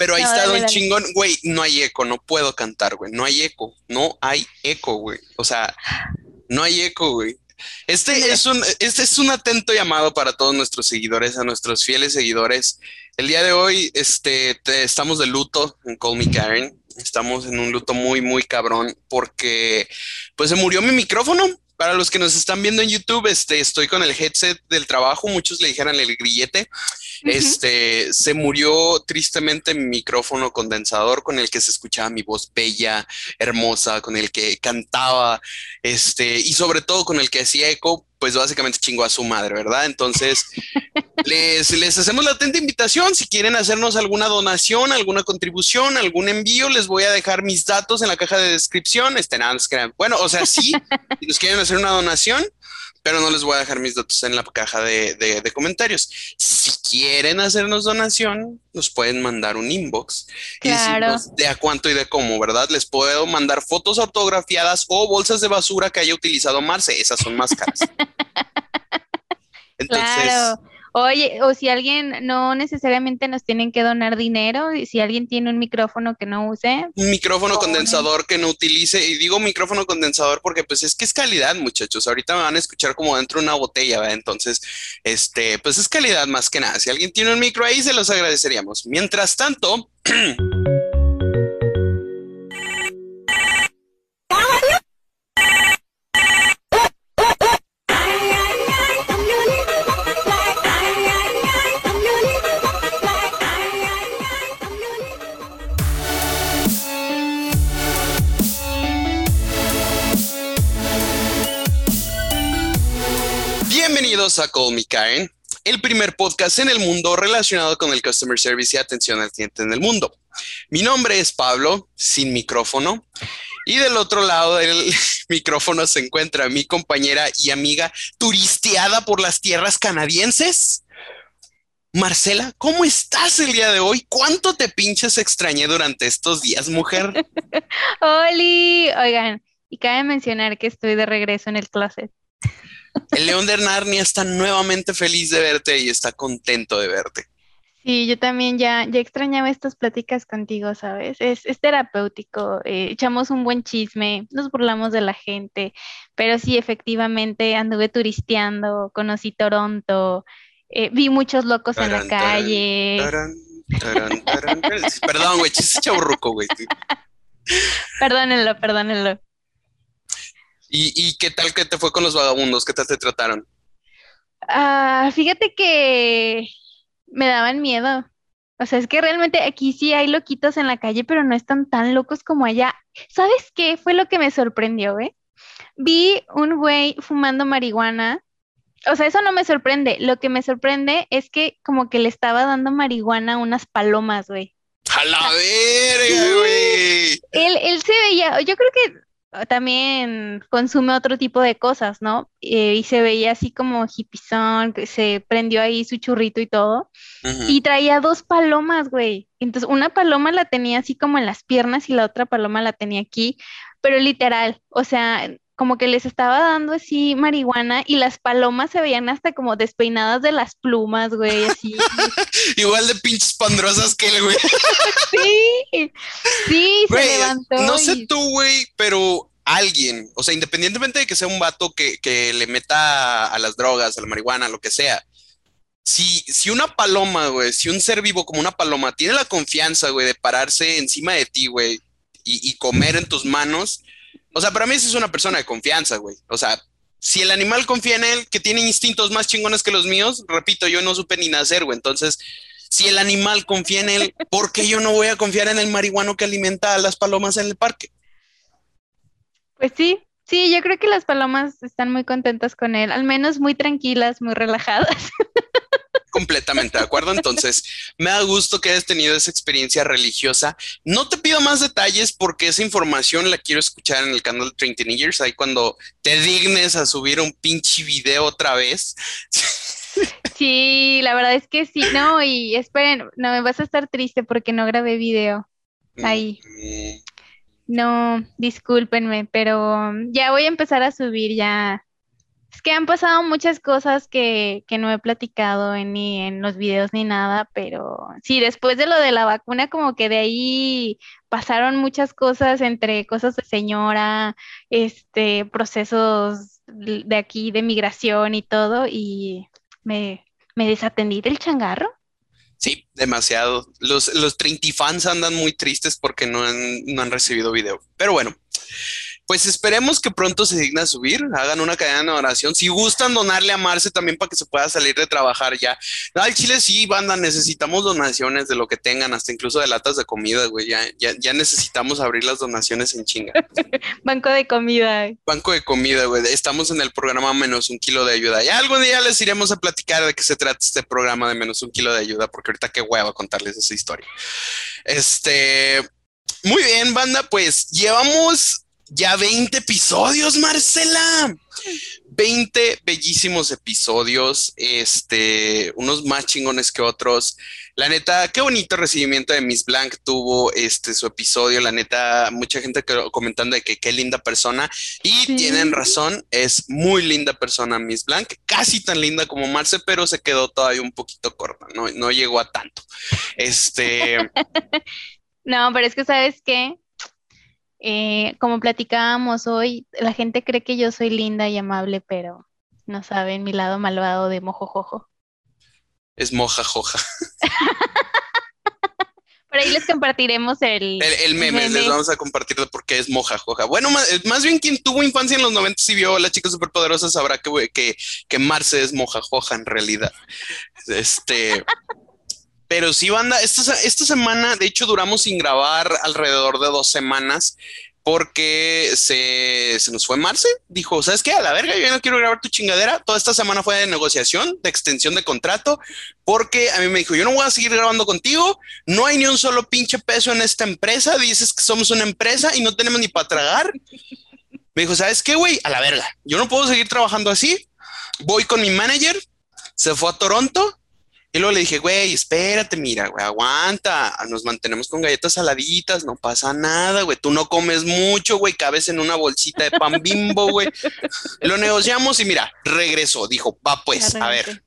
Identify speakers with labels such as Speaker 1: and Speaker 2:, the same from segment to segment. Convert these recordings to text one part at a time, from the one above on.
Speaker 1: Pero ahí
Speaker 2: No,
Speaker 1: está Don. Chingón, güey, no hay eco, no puedo cantar, güey, no hay eco, no hay eco, güey. O sea, no hay eco, güey. Este es un, este es un atento llamado para todos nuestros seguidores, a nuestros fieles seguidores. El día de hoy, este, te- estamos de luto en Call Me Karen. Estamos en un luto muy, muy cabrón porque, pues, se murió mi micrófono. Para los que nos están viendo en YouTube, este, estoy con el headset del trabajo. Muchos le dijeran el grillete. Este, se murió tristemente mi micrófono condensador con el que se escuchaba mi voz bella, hermosa, con el que cantaba, este, y sobre todo con el que hacía eco, pues básicamente chingó a su madre, ¿verdad? Entonces, les, les hacemos la atenta invitación. Si quieren hacernos alguna donación, alguna contribución, algún envío, les voy a dejar mis datos en la caja de descripción. Este, nada. Bueno, o sea, sí, si nos quieren hacer una donación, pero no les voy a dejar mis datos en la caja de, de- de comentarios. Si quieren hacernos donación, nos pueden mandar un inbox y
Speaker 2: Claro.
Speaker 1: decirnos de a cuánto y de cómo, ¿verdad? Les puedo mandar fotos autografiadas o bolsas de basura que haya utilizado Marce. Esas son más caras. Entonces,
Speaker 2: Claro. Oye, o si alguien no necesariamente nos tienen que donar dinero, y si alguien tiene un micrófono que no use,
Speaker 1: un micrófono condensador que no utilice, y digo micrófono condensador porque pues es que es calidad, muchachos. Ahorita me van a escuchar como dentro de una botella, ¿verdad? Entonces, este, pues es calidad más que nada. Si alguien tiene un micro ahí, se los agradeceríamos. Mientras tanto, bienvenidos a Call Me Karen, el primer podcast en el mundo relacionado con el customer service y atención al cliente en el mundo. Mi nombre es Pablo, sin micrófono, y del otro lado del micrófono se encuentra mi compañera y amiga turisteada por las tierras canadienses. Marcela, ¿cómo estás el día de hoy? ¿Cuánto te pinches extrañé durante estos días, mujer?
Speaker 2: ¡Oli! Oigan, y cabe mencionar que estoy de regreso en el closet.
Speaker 1: El león de Narnia está nuevamente feliz de verte y está contento de verte.
Speaker 2: Sí, yo también ya, ya extrañaba estas pláticas contigo, ¿sabes? Es, es terapéutico, eh, echamos un buen chisme, nos burlamos de la gente, pero sí, efectivamente, anduve turisteando, conocí Toronto, eh, vi muchos locos en la calle.
Speaker 1: tarán, tarán. Perdón, güey, chiste chaburruco, güey.
Speaker 2: Perdónenlo, perdónenlo.
Speaker 1: ¿Y, y qué tal que te fue con los vagabundos? ¿Qué tal te trataron?
Speaker 2: Ah, fíjate que me daban miedo. O sea, es que realmente aquí sí hay loquitos en la calle, pero no están tan locos como allá. ¿Sabes qué fue lo que me sorprendió, eh? Vi un güey fumando marihuana. O sea, eso no me sorprende. Lo que me sorprende es que como que le estaba dando marihuana a unas palomas, güey.
Speaker 1: ¡A la verga, güey!
Speaker 2: Él, él se veía, yo creo que también consume otro tipo de cosas, ¿no? Eh, y se veía así como hippizón, que se prendió ahí su churrito y todo. Y traía dos palomas, güey. Entonces, una paloma la tenía así como en las piernas y la otra paloma la tenía aquí, pero literal, o sea, como que les estaba dando así marihuana y las palomas se veían hasta como despeinadas de las plumas, güey, así.
Speaker 1: Igual de pinches pandrosas que el güey.
Speaker 2: Sí, sí, se levantó
Speaker 1: no sé tú, güey, pero alguien, o sea, independientemente de que sea un vato que, que le meta a las drogas, a la marihuana, lo que sea, si, si una paloma, güey, si un ser vivo como una paloma tiene la confianza, güey, de pararse encima de ti, güey, y, y comer en tus manos, o sea, para mí eso es una persona de confianza, güey. O sea, si el animal confía en él, que tiene instintos más chingones que los míos, repito, yo no supe ni nacer, güey. Entonces, si el animal confía en él, ¿por qué yo no voy a confiar en el marihuano que alimenta a las palomas en el parque?
Speaker 2: Pues sí, sí, yo creo que las palomas están muy contentas con él, al menos muy tranquilas, muy relajadas.
Speaker 1: Completamente de acuerdo. Entonces, me da gusto que hayas tenido esa experiencia religiosa. No te pido más detalles porque esa información la quiero escuchar en el canal de 30 Years. Ahí cuando te dignes a subir un pinche video otra vez.
Speaker 2: Sí, la verdad es que sí, no, y esperen, no me vas a estar triste porque no grabé video. Ahí.
Speaker 1: Mm,
Speaker 2: No, discúlpenme, pero ya voy a empezar a subir ya Es que han pasado muchas cosas que, que no he platicado en, ni en los videos ni nada, pero sí, después de lo de la vacuna, como que de ahí pasaron muchas cosas entre cosas de señora, este, procesos de aquí de migración y todo, y me, me desatendí del changarro.
Speaker 1: Sí, demasiado. Los, los Trinity fans andan muy tristes porque no han, no han recibido video. Pero bueno, pues esperemos que pronto se digna subir, hagan una cadena de oración. Si gustan donarle a Marce también para que se pueda salir de trabajar ya. Al Chile sí, banda, necesitamos donaciones de lo que tengan, hasta incluso de latas de comida, güey. Ya, ya, necesitamos abrir las donaciones en chinga.
Speaker 2: Banco de comida.
Speaker 1: Banco de comida, güey. Estamos en el programa Menos un Kilo de Ayuda. Ya algún día les iremos a platicar de qué se trata este programa de Menos un Kilo de Ayuda, porque ahorita qué hueva contarles esa historia. Este. Muy bien, banda, pues llevamos ya 20 episodios, Marcela. 20 bellísimos episodios, este, unos más chingones que otros. La neta, qué bonito recibimiento de Miss Blanc tuvo este su episodio. La neta, mucha gente comentando de que qué linda persona. Y tienen razón, es muy linda persona Miss Blanc, casi tan linda como Marce, pero se quedó todavía un poquito corta, no, no llegó a tanto. Este.
Speaker 2: no, pero es que sabes qué, eh, como platicábamos hoy, la gente cree que yo soy linda y amable, pero no saben mi lado malvado de mojojojo.
Speaker 1: Es mojajoja.
Speaker 2: Por ahí les compartiremos el,
Speaker 1: el, meme, les vamos a compartir porque es mojajoja. Bueno, más, bien quien tuvo infancia en los 90 y vio a la chica superpoderosa sabrá que, que, que Marce es mojajoja en realidad. Este. Pero sí, banda, esta, esta semana, de hecho, duramos sin grabar alrededor de dos semanas porque se, se, nos fue Marce. Dijo, ¿sabes qué? A la verga, yo no quiero grabar tu chingadera. Toda esta semana fue de negociación, de extensión de contrato, porque a mí me dijo, yo no voy a seguir grabando contigo. No hay ni un solo pinche peso en esta empresa. Dices que somos una empresa y no tenemos ni para tragar. Me dijo, ¿sabes qué, güey? A la verga. Yo no puedo seguir trabajando así. Voy con mi manager. Se fue a Toronto y luego le dije, güey, espérate, mira, güey, aguanta, nos mantenemos con galletas saladitas, no pasa nada, güey, tú no comes mucho, güey, cabes en una bolsita de pan bimbo, güey. Lo negociamos y mira, regresó, dijo, va pues, a ver,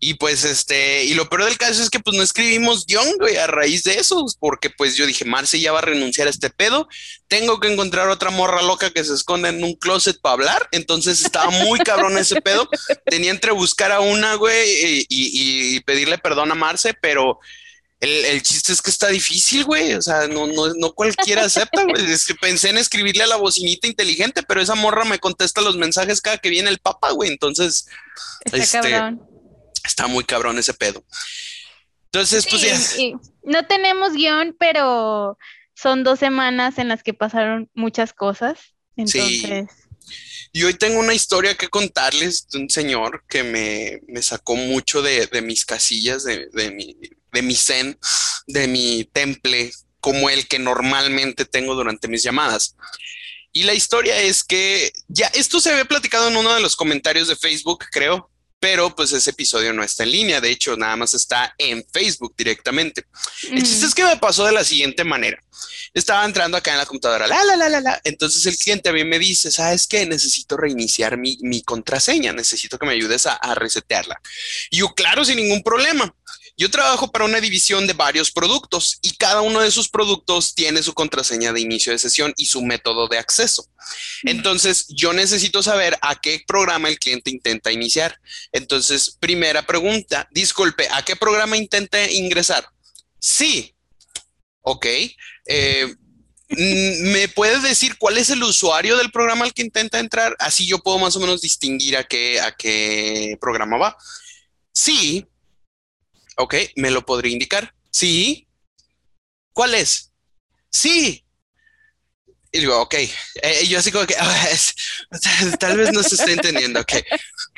Speaker 1: y pues este, y lo peor del caso es que pues no escribimos guion, güey, a raíz de eso, porque pues yo dije, Marce ya va a renunciar a este pedo, tengo que encontrar otra morra loca que se esconde en un closet para hablar, entonces estaba muy cabrón ese pedo, tenía entre buscar a una, güey, y, pedirle perdón a Marce, pero... El, chiste es que está difícil, güey. O sea, no, no, no cualquiera acepta, güey. Es que pensé en escribirle a la bocinita inteligente, pero esa morra me contesta los mensajes cada que viene el papa, güey. Entonces,
Speaker 2: está este, cabrón
Speaker 1: está muy cabrón ese pedo. Entonces, pues ya.
Speaker 2: no tenemos guion, pero son dos semanas en las que pasaron muchas cosas. Entonces.
Speaker 1: Y hoy tengo una historia que contarles de un señor que me, sacó mucho de, mis casillas, de, mi, de mi zen, de mi temple, como el que normalmente tengo durante mis llamadas. Y la historia es que ya esto se había platicado en uno de los comentarios de Facebook, creo, pero pues ese episodio no está en línea, de hecho nada más está en Facebook directamente. El chiste es que me pasó de la siguiente manera. Estaba entrando acá en la computadora, la, la, la, la, la. Entonces el cliente a mí me dice, ¿sabes qué? Necesito reiniciar mi, contraseña, necesito que me ayudes a, a resetearla. Y yo, claro, sin ningún problema. Yo trabajo para una división de varios productos y cada uno de esos productos tiene su contraseña de inicio de sesión y su método de acceso. Entonces, yo necesito saber a qué programa el cliente intenta iniciar. Entonces, primera pregunta, disculpe, ¿a qué programa intenta ingresar? Sí. Ok. Eh, ¿Me puede decir cuál es el usuario del programa al que intenta entrar? Así yo puedo más o menos distinguir a qué, a qué programa va. Sí. Ok, ¿me lo podría indicar? Sí. ¿Cuál es? Sí. Y digo, ok. Eh, yo así como que, ah, tal vez no se esté entendiendo. Ok.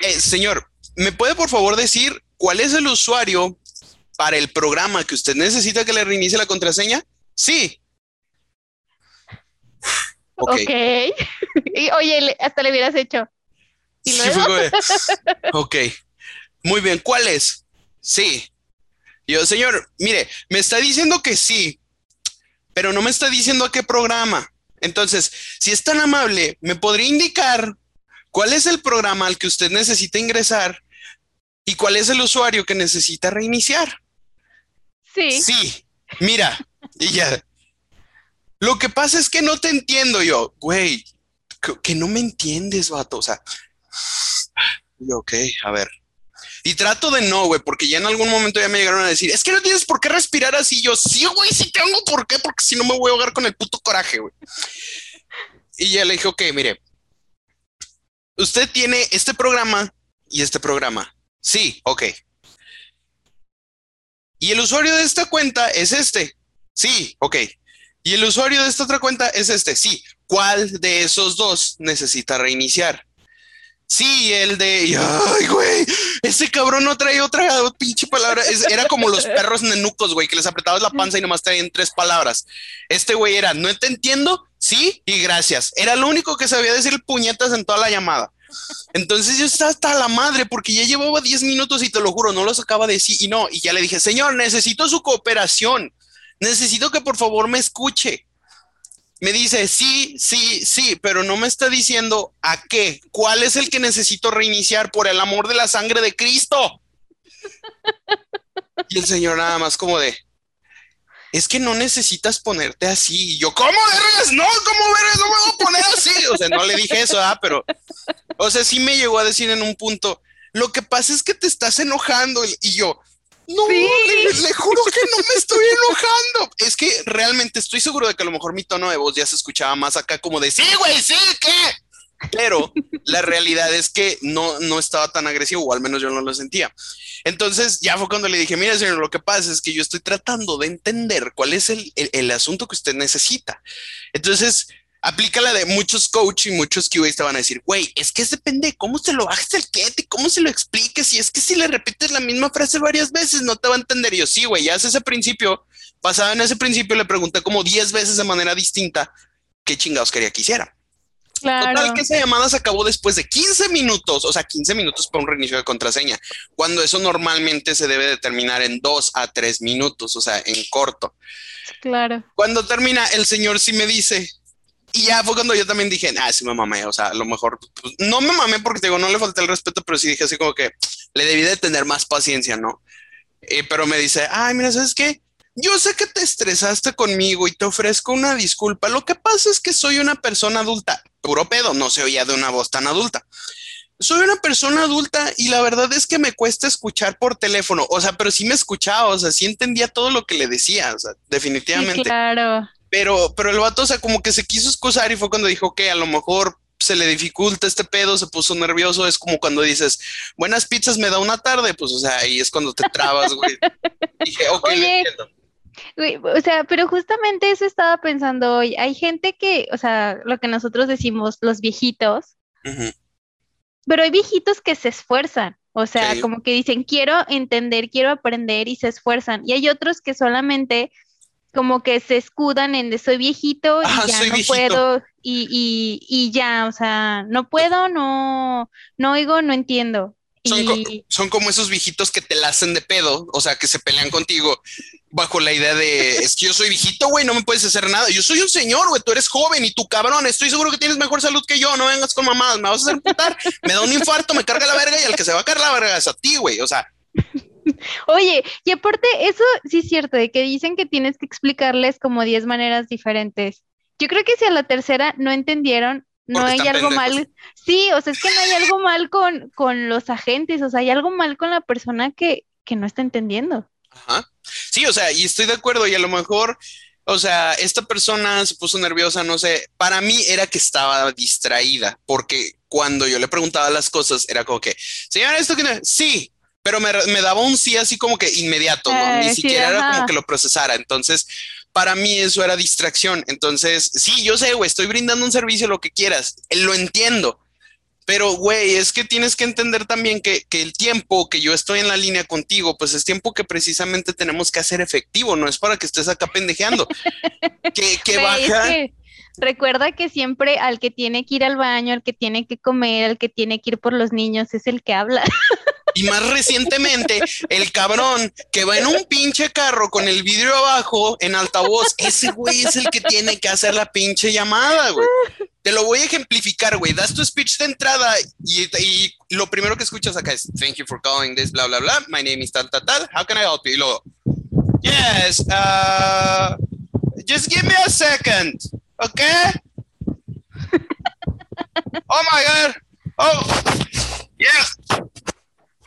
Speaker 1: Eh, señor, ¿me puede por favor decir cuál es el usuario para el programa que usted necesita que le reinicie la contraseña? Sí.
Speaker 2: Ok. okay. y, oye, hasta le hubieras hecho.
Speaker 1: sí, ok. Muy bien, ¿cuál es? Sí yo, señor, mire, me está diciendo que sí, pero no me está diciendo a qué programa. Entonces, si es tan amable, ¿me podría indicar ¿cuál es el programa al que usted necesita ingresar y cuál es el usuario que necesita reiniciar?
Speaker 2: Sí.
Speaker 1: Sí, mira, y ya. Lo que pasa es que no te entiendo yo, güey, que, que no me entiendes, vato. O sea, yo, ok, a ver. Y trato de no, güey, porque ya en algún momento ya me llegaron a decir, es que no tienes por qué respirar así. Yo, sí, güey, sí tengo por qué, porque si no me voy a ahogar con el puto coraje, güey. Y ya le dije, ok, mire, usted tiene este programa y este programa. Sí, ok. Y el usuario de esta cuenta es este. Sí, ok. Y el usuario de esta otra cuenta es este. Sí. ¿Cuál de esos dos necesita reiniciar? Sí, el de. Ay, güey. Ese cabrón no trae otra pinche palabra. Era como los perros nenucos, güey, que les apretabas la panza y nomás traían tres palabras. Este güey era, no te entiendo, sí y gracias. Era lo único que sabía decir puñetas en toda la llamada. Entonces yo estaba hasta la madre porque ya llevaba 10 minutos y te lo juro, no lo sacaba de sí y no. Y ya le dije, señor, necesito su cooperación. Necesito que por favor me escuche. Me dice, sí, sí, sí, pero no me está diciendo a qué. ¿Cuál es el que necesito reiniciar por el amor de la sangre de Cristo? Y el señor nada más como de, es que no necesitas ponerte así. Y yo, ¿cómo vergas? No, ¿cómo vergas? No me voy a poner así. O sea, no le dije eso, ah, pero, o sea, sí me llegó a decir en un punto, lo que pasa es que te estás enojando. Y- Y yo, no,
Speaker 2: Sí.
Speaker 1: le, le juro que no me estoy enojando. Es que realmente estoy seguro de que a lo mejor mi tono de voz ya se escuchaba más acá como de, sí, güey, sí, ¿qué? Pero la realidad es que no, no estaba tan agresivo, o al menos yo no lo sentía. Entonces ya fue cuando le dije, mira, señor, lo que pasa es que yo estoy tratando de entender cuál es el, el- el asunto que usted necesita. Entonces, aplica la de muchos coach y muchos QAs te van a decir, güey, es que depende de cómo se lo bajes quete y cómo se lo expliques. Y es que si le repites la misma frase varias veces, no te va a entender. Y yo, sí, güey, ya hace ese principio, basado en ese principio, le pregunté como 10 veces de manera distinta qué chingados quería que hiciera.
Speaker 2: Claro.
Speaker 1: Total que esa llamada se acabó después de 15 minutos, o sea, 15 minutos para un reinicio de contraseña, cuando eso normalmente se debe determinar en 2 a 3 minutos, o sea, en corto.
Speaker 2: Claro.
Speaker 1: Cuando termina, el señor sí me dice, y ya fue cuando yo también dije, ah, sí me mamé, o sea, a lo mejor, pues, no me mamé porque te digo, no le falté el respeto, pero sí dije así como que le debí de tener más paciencia, ¿no? Eh, pero me dice, ay, mira, ¿sabes qué? Yo sé que te estresaste conmigo y te ofrezco una disculpa. Lo que pasa es que soy una persona adulta. Puro pedo, no se oía de una voz tan adulta. Soy una persona adulta y la verdad es que me cuesta escuchar por teléfono. O sea, pero sí me escuchaba, o sea, sí entendía todo lo que le decía, o sea, definitivamente.
Speaker 2: claro.
Speaker 1: Pero, pero el vato, o sea, como que se quiso excusar y fue cuando dijo que a lo mejor se le dificulta este pedo, se puso nervioso. Es como cuando dices, buenas pizzas me da una tarde, pues, o sea, ahí es cuando te trabas, güey. Dije, ok,
Speaker 2: Oye,
Speaker 1: entiendo.
Speaker 2: Güey, O sea, pero justamente eso estaba pensando hoy. Hay gente que, o sea, lo que nosotros decimos, los viejitos, pero hay viejitos que se esfuerzan. O sea,
Speaker 1: Sí.
Speaker 2: como que dicen, quiero entender, quiero aprender y se esfuerzan. Y hay otros que solamente como que se escudan en de soy viejito y
Speaker 1: Ajá,
Speaker 2: ya no
Speaker 1: viejito.
Speaker 2: puedo y, y, y ya, o sea, no puedo, no, no oigo, no entiendo.
Speaker 1: Son, co- son como esos viejitos que te la hacen de pedo, o sea, que se pelean contigo bajo la idea de, es que yo soy viejito, güey, no me puedes hacer nada. Yo soy un señor, güey, tú eres joven y tú cabrón, estoy seguro que tienes mejor salud que yo, no vengas con mamadas, me vas a hacer putar, me da un infarto, me carga la verga y al que se va a cargar la verga es a ti, güey, o sea,
Speaker 2: Oye, y aparte, eso sí es cierto, de que dicen que tienes que explicarles como 10 maneras diferentes. Yo creo que si a la tercera no entendieron, no
Speaker 1: Porque
Speaker 2: hay algo
Speaker 1: pendejos.
Speaker 2: mal. Sí, o sea, es que no hay algo mal con, con los agentes, o sea, hay algo mal con la persona que, que no está entendiendo.
Speaker 1: Ajá. Sí, o sea, y estoy de acuerdo, y a lo mejor, o sea, esta persona se puso nerviosa, no sé, para mí era que estaba distraída, porque cuando yo le preguntaba las cosas, era como que, señora, esto que no, sí, pero me, me daba un sí así como que inmediato, ¿no? Ni
Speaker 2: Eh, sí,
Speaker 1: siquiera era como que lo procesara. Entonces, para mí eso era distracción. Entonces, sí, yo sé, güey, estoy brindando un servicio, lo que quieras, lo entiendo. Pero, güey, es que tienes que entender también que, que el tiempo que yo estoy en la línea contigo, pues es tiempo que precisamente tenemos que hacer efectivo, no es para que estés acá pendejeando. que, que
Speaker 2: es
Speaker 1: baja.
Speaker 2: que recuerda que siempre al que tiene que ir al baño, al que tiene que comer, al que tiene que ir por los niños, es el que habla.
Speaker 1: Y más recientemente, el cabrón que va en un pinche carro con el vidrio abajo en altavoz, ese güey es el que tiene que hacer la pinche llamada, güey. te lo voy a ejemplificar, güey. Das tu speech de entrada y, lo primero que escuchas acá es, thank you for calling this, bla, bla, bla. My name is tal, tal, tal. How can I help you? Y luego, yes, uh, just give me a second, okay? oh my God. Oh, yes.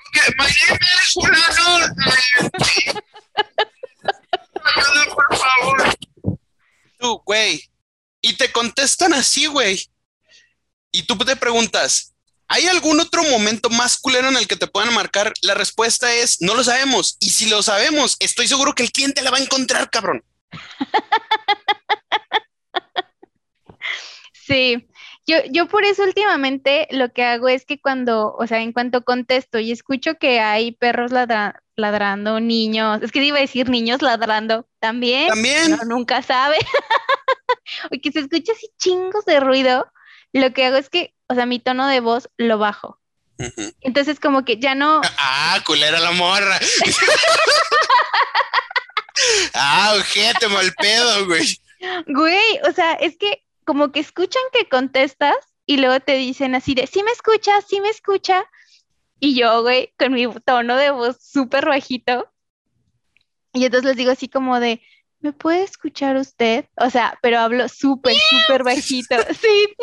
Speaker 1: Okay, my name is Fulano. Ayuda, por favor. Tú, güey. Y te contestan así, güey. Y tú te preguntas, ¿hay algún otro momento más culero en el que te puedan marcar? La respuesta es, no lo sabemos. Y si lo sabemos, estoy seguro que el cliente la va a encontrar, cabrón.
Speaker 2: Sí, yo, yo por eso últimamente lo que hago es que cuando, o sea, en cuanto contesto y escucho que hay perros ladrando, niños, es que iba a decir niños ladrando también.
Speaker 1: También.
Speaker 2: nunca sabe. o que se escucha así chingos de ruido, lo que hago es que, o sea, mi tono de voz lo bajo. Entonces como que ya no...
Speaker 1: Ah, culera la morra. ah, ojete, mal pedo, güey.
Speaker 2: Güey, o sea, es que como que escuchan que contestas y luego te dicen así de, sí me escucha, sí me escucha. Y yo, güey, con mi tono de voz súper bajito. Y entonces les digo así como de, ¿me puede escuchar usted? O sea, pero hablo súper, súper bajito. Sí,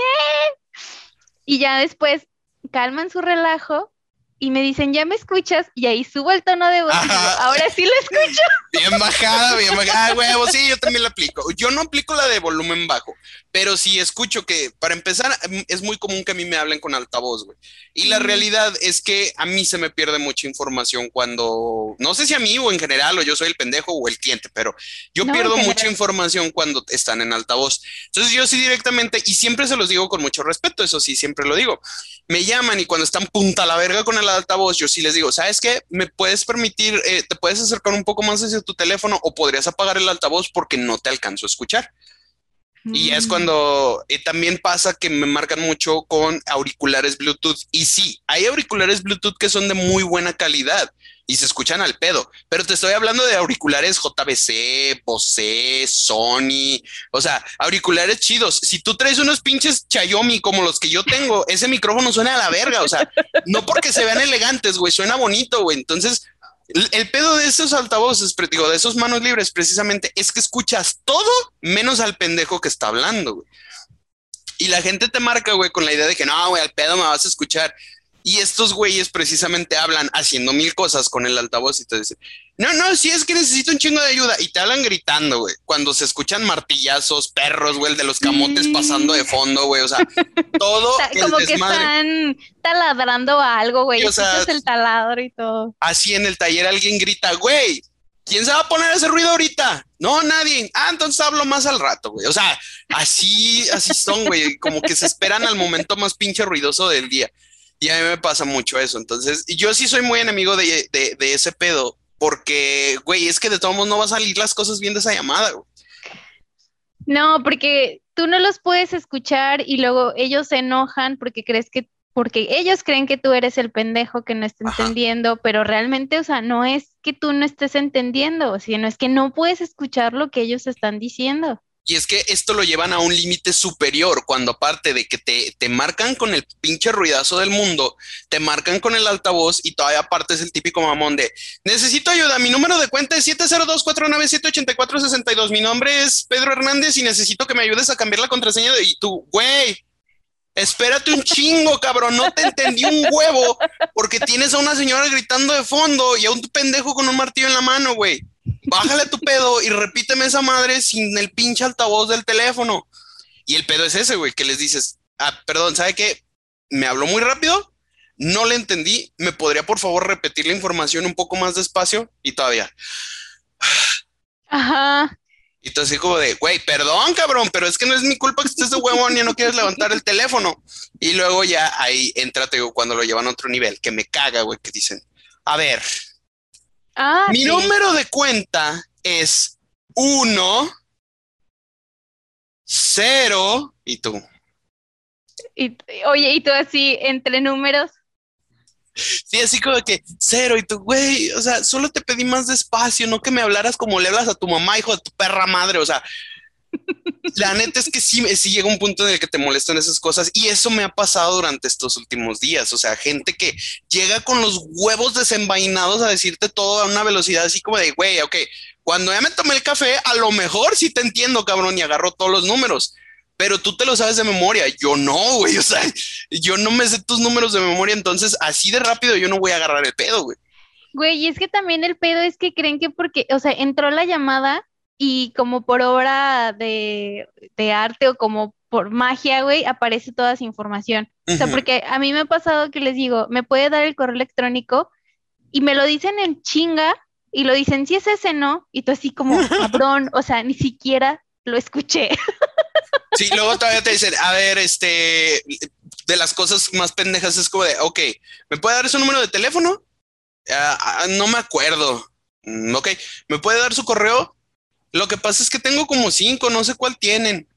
Speaker 2: Y ya después calman su relajo y me dicen, ¿ya me escuchas? Y ahí subo el tono de voz y digo, ahora sí lo escucho.
Speaker 1: Bien bajada, bien bajada. Ah, huevo, sí, yo también la aplico. Yo no aplico la de volumen bajo, pero sí escucho que, para empezar, es muy común que a mí me hablen con altavoz, güey. Y la realidad es que a mí se me pierde mucha información cuando, no sé si a mí o en general, o yo soy el pendejo o el cliente, pero yo pierdo mucha información cuando están en altavoz. Entonces yo sí directamente, y siempre se los digo con mucho respeto, eso sí, siempre lo digo. Me llaman y cuando están punta la verga con el altavoz, yo sí les digo, ¿sabes qué? ¿Me puedes permitir, eh, te puedes acercar un poco más hacia tu teléfono o podrías apagar el altavoz porque no te alcanzo a escuchar? Y es mm. cuando eh, también pasa que me marcan mucho con auriculares Bluetooth. Y sí, hay auriculares Bluetooth que son de muy buena calidad y se escuchan al pedo, pero te estoy hablando de auriculares JBC, Bose, Sony, o sea, auriculares chidos. Si tú traes unos pinches Xiaomi como los que yo tengo, ese micrófono suena a la verga, o sea, no porque se vean elegantes, güey, suena bonito, güey. Entonces, el, pedo de esos altavoces, digo, de esos manos libres, precisamente, es que escuchas todo menos al pendejo que está hablando, güey. Y la gente te marca, güey, con la idea de que no, güey, al pedo me vas a escuchar. Y estos güeyes precisamente hablan haciendo mil cosas con el altavoz y te dicen, no, no, si es que necesito un chingo de ayuda. Y te hablan gritando, güey. Cuando se escuchan martillazos, perros, güey, el de los camotes pasando de fondo, güey. O sea, todo.
Speaker 2: Como que están taladrando algo, güey. O sea, el taladro y todo.
Speaker 1: Así en el taller alguien grita, güey, ¿quién se va a poner ese ruido ahorita? No, nadie. Ah, entonces hablo más al rato, güey. O sea, así, así son, güey. Como que se esperan al momento más pinche ruidoso del día. Y a mí me pasa mucho eso. Entonces, yo sí soy muy enemigo de, ese pedo, porque, güey, es que de todos modos no va a salir las cosas bien de esa llamada, güey.
Speaker 2: No, porque tú no los puedes escuchar y luego ellos se enojan porque crees que, porque ellos creen que tú eres el pendejo que no está entendiendo, pero realmente, o sea, no es que tú no estés entendiendo, sino es que no puedes escuchar lo que ellos están diciendo.
Speaker 1: Y es que esto lo llevan a un límite superior, cuando aparte de que te, te, marcan con el pinche ruidazo del mundo, te marcan con el altavoz y todavía aparte es el típico mamón de necesito ayuda, mi número de cuenta es 702-497-8462, mi nombre es Pedro Hernández y necesito que me ayudes a cambiar la contraseña de... Y tú, güey, espérate un chingo, cabrón, no te entendí un huevo porque tienes a una señora gritando de fondo y a un pendejo con un martillo en la mano, güey bájale tu pedo y repíteme esa madre sin el pinche altavoz del teléfono. Y el pedo es ese, güey, que les dices, ah, perdón, ¿sabe qué? Me habló muy rápido, no le entendí, ¿me podría por favor repetir la información un poco más despacio? Y todavía.
Speaker 2: Ajá.
Speaker 1: Y tú así como de, güey, perdón, cabrón, pero es que no es mi culpa que estés de huevón y no quieres levantar el teléfono. Y luego ya ahí entra, te digo, cuando lo llevan a otro nivel, que me caga, güey, que dicen, a ver,
Speaker 2: Ah,
Speaker 1: Mi número de cuenta es 1, 0 y tú.
Speaker 2: Y, oye, y tú así entre números.
Speaker 1: Sí, así como que cero y tú, güey, o sea, solo te pedí más despacio, no que me hablaras como le hablas a tu mamá, hijo de tu perra madre, o sea, La neta es que sí, sí llega un punto en el que te molestan esas cosas y eso me ha pasado durante estos últimos días. O sea, gente que llega con los huevos desenvainados a decirte todo a una velocidad así como de, güey, ok, cuando ya me tomé el café, a lo mejor sí te entiendo, cabrón, y agarro todos los números pero tú te lo sabes de memoria. Yo no, güey. O sea, yo no me sé tus números de memoria, entonces así de rápido yo no voy a agarrar el pedo, güey.
Speaker 2: Güey, y es que también el pedo es que creen que porque, o sea, entró la llamada y como por obra de, arte o como por magia, güey, aparece toda esa información. O sea, porque a mí me ha pasado que les digo, me puede dar el correo electrónico y me lo dicen en chinga y lo dicen, si es ese, ¿no? Y tú así como, cabrón, o sea, ni siquiera lo escuché.
Speaker 1: Sí, luego todavía te dicen, a ver, este, de las cosas más pendejas es como de, ok, ¿me puede dar su número de teléfono? Ah, ah, no me acuerdo. Mm, ok, ¿me puede dar su correo? Lo que pasa es que tengo como cinco, no sé cuál tienen.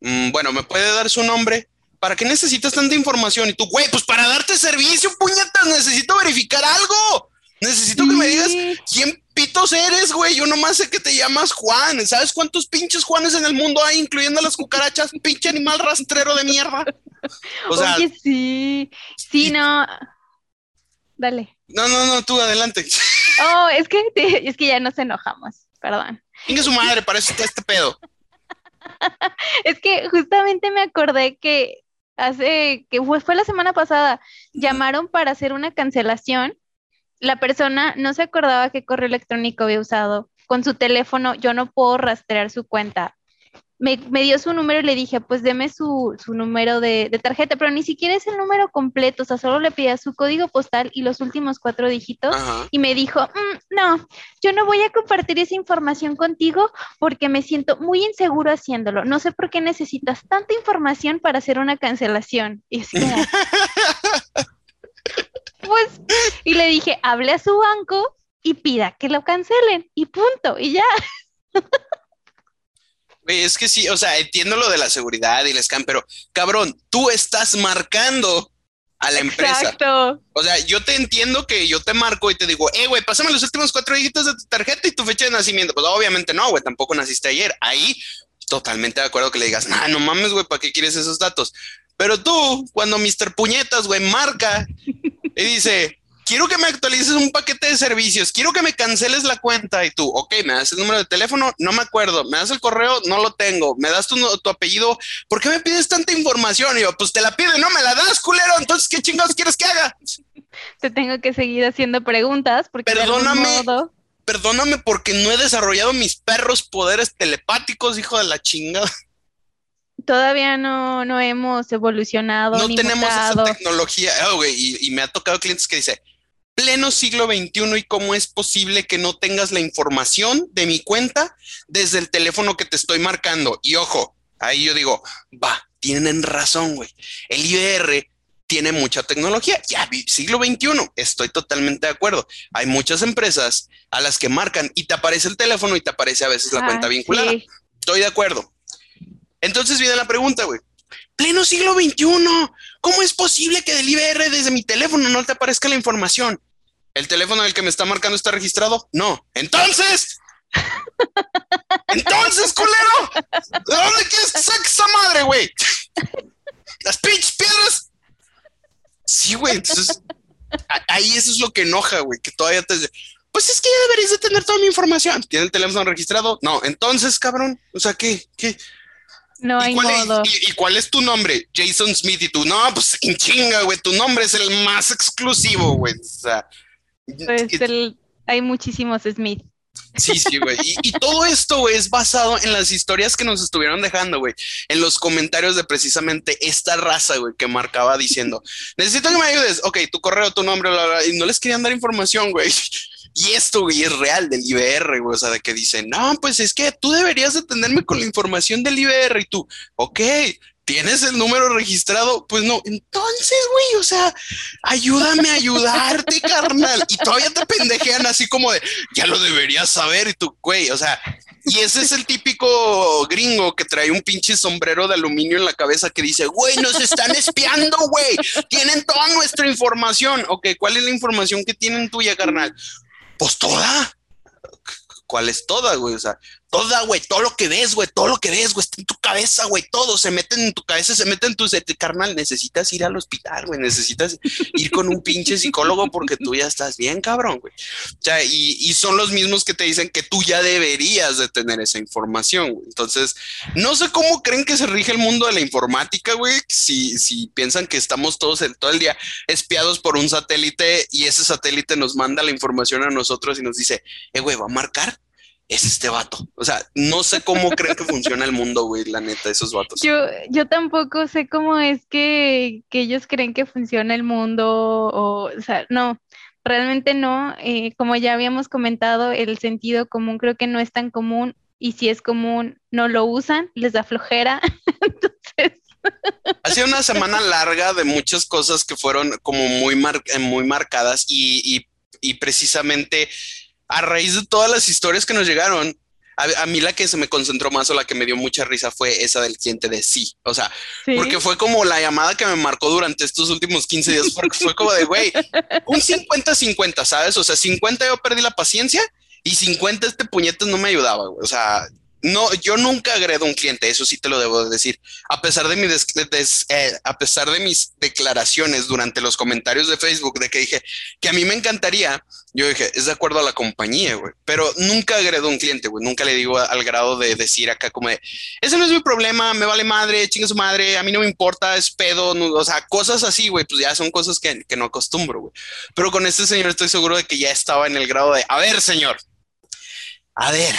Speaker 1: Mm, bueno, ¿me puede dar su nombre? ¿Para qué necesitas tanta información? Y tú, güey, pues para darte servicio, puñetas, necesito verificar algo. Necesito que me digas quién pitos eres, güey. Yo nomás sé que te llamas Juan. ¿Sabes cuántos pinches Juanes en el mundo hay, incluyendo las cucarachas? Pinche animal rastrero de mierda.
Speaker 2: O sea, Oye, sí. Sí, no. Dale.
Speaker 1: No, no, no, tú adelante.
Speaker 2: Oh, es que, es que ya nos enojamos. Perdón.
Speaker 1: Venga su madre, para eso está este pedo.
Speaker 2: es que justamente me acordé que hace, que fue, fue la semana pasada, llamaron para hacer una cancelación. La persona no se acordaba qué correo electrónico había usado. Con su teléfono yo no puedo rastrear su cuenta me, dio su número y le dije, pues deme su, número de, tarjeta, pero ni siquiera es el número completo, o sea, solo le pedía su código postal y los últimos cuatro dígitos y me dijo, mm, no, yo no voy a compartir esa información contigo porque me siento muy inseguro haciéndolo. No sé por qué necesitas tanta información para hacer una cancelación. Y pues, y le dije, hable a su banco y pida que lo cancelen y punto, y ya.
Speaker 1: Es que sí, o sea, entiendo lo de la seguridad y el scam, pero cabrón, tú estás marcando a la empresa. Exacto. O sea, yo te entiendo que yo te marco y te digo, eh, güey, pásame los últimos cuatro dígitos de tu tarjeta y tu fecha de nacimiento. Pues obviamente no, güey, tampoco naciste ayer. Ahí totalmente de acuerdo que le digas, nah, no mames, güey, ¿para qué quieres esos datos? Pero tú, cuando Mr. Puñetas, güey, marca y dice, quiero que me actualices un paquete de servicios, quiero que me canceles la cuenta y tú, ok, me das el número de teléfono, no me acuerdo, me das el correo, no lo tengo, me das tu, tu apellido, ¿por qué me pides tanta información? Y yo, pues te la pido y no me la das, culero, entonces, ¿qué chingados quieres que haga?
Speaker 2: Te tengo que seguir haciendo preguntas porque
Speaker 1: perdóname, perdóname porque no he desarrollado mis perros poderes telepáticos, hijo de la chingada
Speaker 2: todavía no, no hemos evolucionado.
Speaker 1: No tenemos esa tecnología. Oh, y, y, me ha tocado clientes que dicen, pleno siglo XXI y cómo es posible que no tengas la información de mi cuenta desde el teléfono que te estoy marcando. Y ojo, ahí yo digo, va, tienen razón, güey. El IBR tiene mucha tecnología. Ya, siglo XXI, estoy totalmente de acuerdo. Hay muchas empresas a las que marcan y te aparece el teléfono y te aparece a veces la ah, cuenta vinculada. Estoy de acuerdo. Entonces viene la pregunta, güey. Pleno siglo XXI, ¿cómo es posible que del IBR desde mi teléfono no te aparezca la información? ¿El teléfono del que me está marcando está registrado? No. Entonces. Entonces, culero. ¿De dónde quieres que esa madre, güey? Las pinches piedras. Sí, güey. Entonces, ahí eso es lo que enoja, güey, que todavía te. Pues es que ya deberías de tener toda mi información. ¿Tiene el teléfono registrado? No. Entonces, cabrón. O sea, ¿qué? ¿Qué?
Speaker 2: No hay modo.
Speaker 1: y, cuál es tu nombre? Jason Smith. Y tú, no, pues en chinga, güey. Tu nombre es el más exclusivo, güey. O sea.
Speaker 2: Pues hay muchísimos Smith.
Speaker 1: Sí, sí, güey. Y, todo esto, güey, es basado en las historias que nos estuvieron dejando, güey. En los comentarios de precisamente esta raza, güey, que marcaba diciendo, necesito que me ayudes. Ok, tu correo, tu nombre, bla, bla. Y no les querían dar información, güey. Y esto, güey, es real del IBR, güey. O sea, de que dicen, no, pues es que tú deberías atenderme con la información del IBR. Y tú, ok, ¿Tienes el número registrado? Pues no. Entonces, güey, o sea, ayúdame a ayudarte, carnal. Y todavía te pendejean así como de, ya lo deberías saber. Y tú, güey, o sea, y ese es el típico gringo que trae un pinche sombrero de aluminio en la cabeza que dice, güey, nos están espiando, güey. Tienen toda nuestra información. Ok, ¿cuál es la información que tienen tuya, carnal? Pues toda. ¿Cuál es toda, güey? O sea, toda, güey, todo lo que ves, güey, todo lo que ves, güey, está en tu cabeza, güey, todo se mete en tu cabeza, se mete en tu carnal, necesitas ir al hospital, güey, necesitas ir con un pinche psicólogo porque tú ya estás bien, cabrón, güey. O sea, y, y, son los mismos que te dicen que tú ya deberías de tener esa información, güey. Entonces, no sé cómo creen que se rige el mundo de la informática, güey, si, si piensan que estamos todos el, todo el día espiados por un satélite y ese satélite nos manda la información a nosotros y nos dice, eh, güey, va a marcar es este vato. O sea, no sé cómo creen que funciona el mundo, güey, la neta, esos vatos.
Speaker 2: Yo, yo tampoco sé cómo es que, ellos creen que funciona el mundo, o, o sea, no, realmente no. Eh, como ya habíamos comentado, el sentido común creo que no es tan común, y si es común, no lo usan, les da flojera. Entonces.
Speaker 1: Ha sido una semana larga de muchas cosas que fueron como muy, muy marcadas y, y precisamente a raíz de todas las historias que nos llegaron, a, mí la que se me concentró más o la que me dio mucha risa fue esa del cliente de sí. O sea, porque fue como la llamada que me marcó durante estos últimos 15 días, porque fue como de, güey, un 50-50, ¿sabes? O sea, 50 yo perdí la paciencia y 50 este puñetes no me ayudaba, güey. O sea, no, yo nunca agredo a un cliente, eso sí te lo debo decir. A pesar de, mi eh, a pesar de mis declaraciones durante los comentarios de Facebook de que dije que a mí me encantaría, yo dije, es de acuerdo a la compañía, güey. Pero nunca agredo a un cliente, güey. Nunca le digo al grado de decir acá como de, ese no es mi problema, me vale madre, chinga su madre, a mí no me importa, es pedo, o sea, cosas así, güey, pues ya son cosas que, que no acostumbro, güey. Pero con este señor estoy seguro de que ya estaba en el grado de, a ver, señor, a ver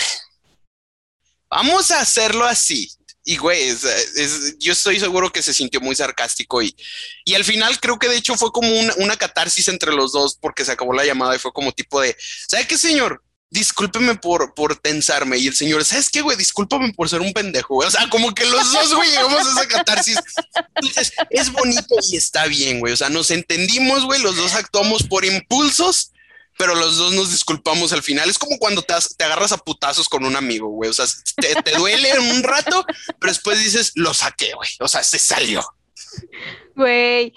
Speaker 1: vamos a hacerlo así. Y güey, yo estoy seguro que se sintió muy sarcástico y, y al final creo que de hecho fue como una catarsis entre los dos porque se acabó la llamada y fue como tipo de, ¿sabe qué, señor? Discúlpeme por, por tensarme. Y el señor, ¿sabes qué, güey? Discúlpame por ser un pendejo. O sea, como que los dos, güey, llegamos a esa catarsis. Entonces, es bonito y está bien, güey. O sea, nos entendimos, güey. Los dos actuamos por impulsos pero los dos nos disculpamos al final. Es como cuando te, te agarras a putazos con un amigo, güey. O sea, te, te duele un rato, pero después dices, lo saqué, güey. O sea, se salió.
Speaker 2: Güey,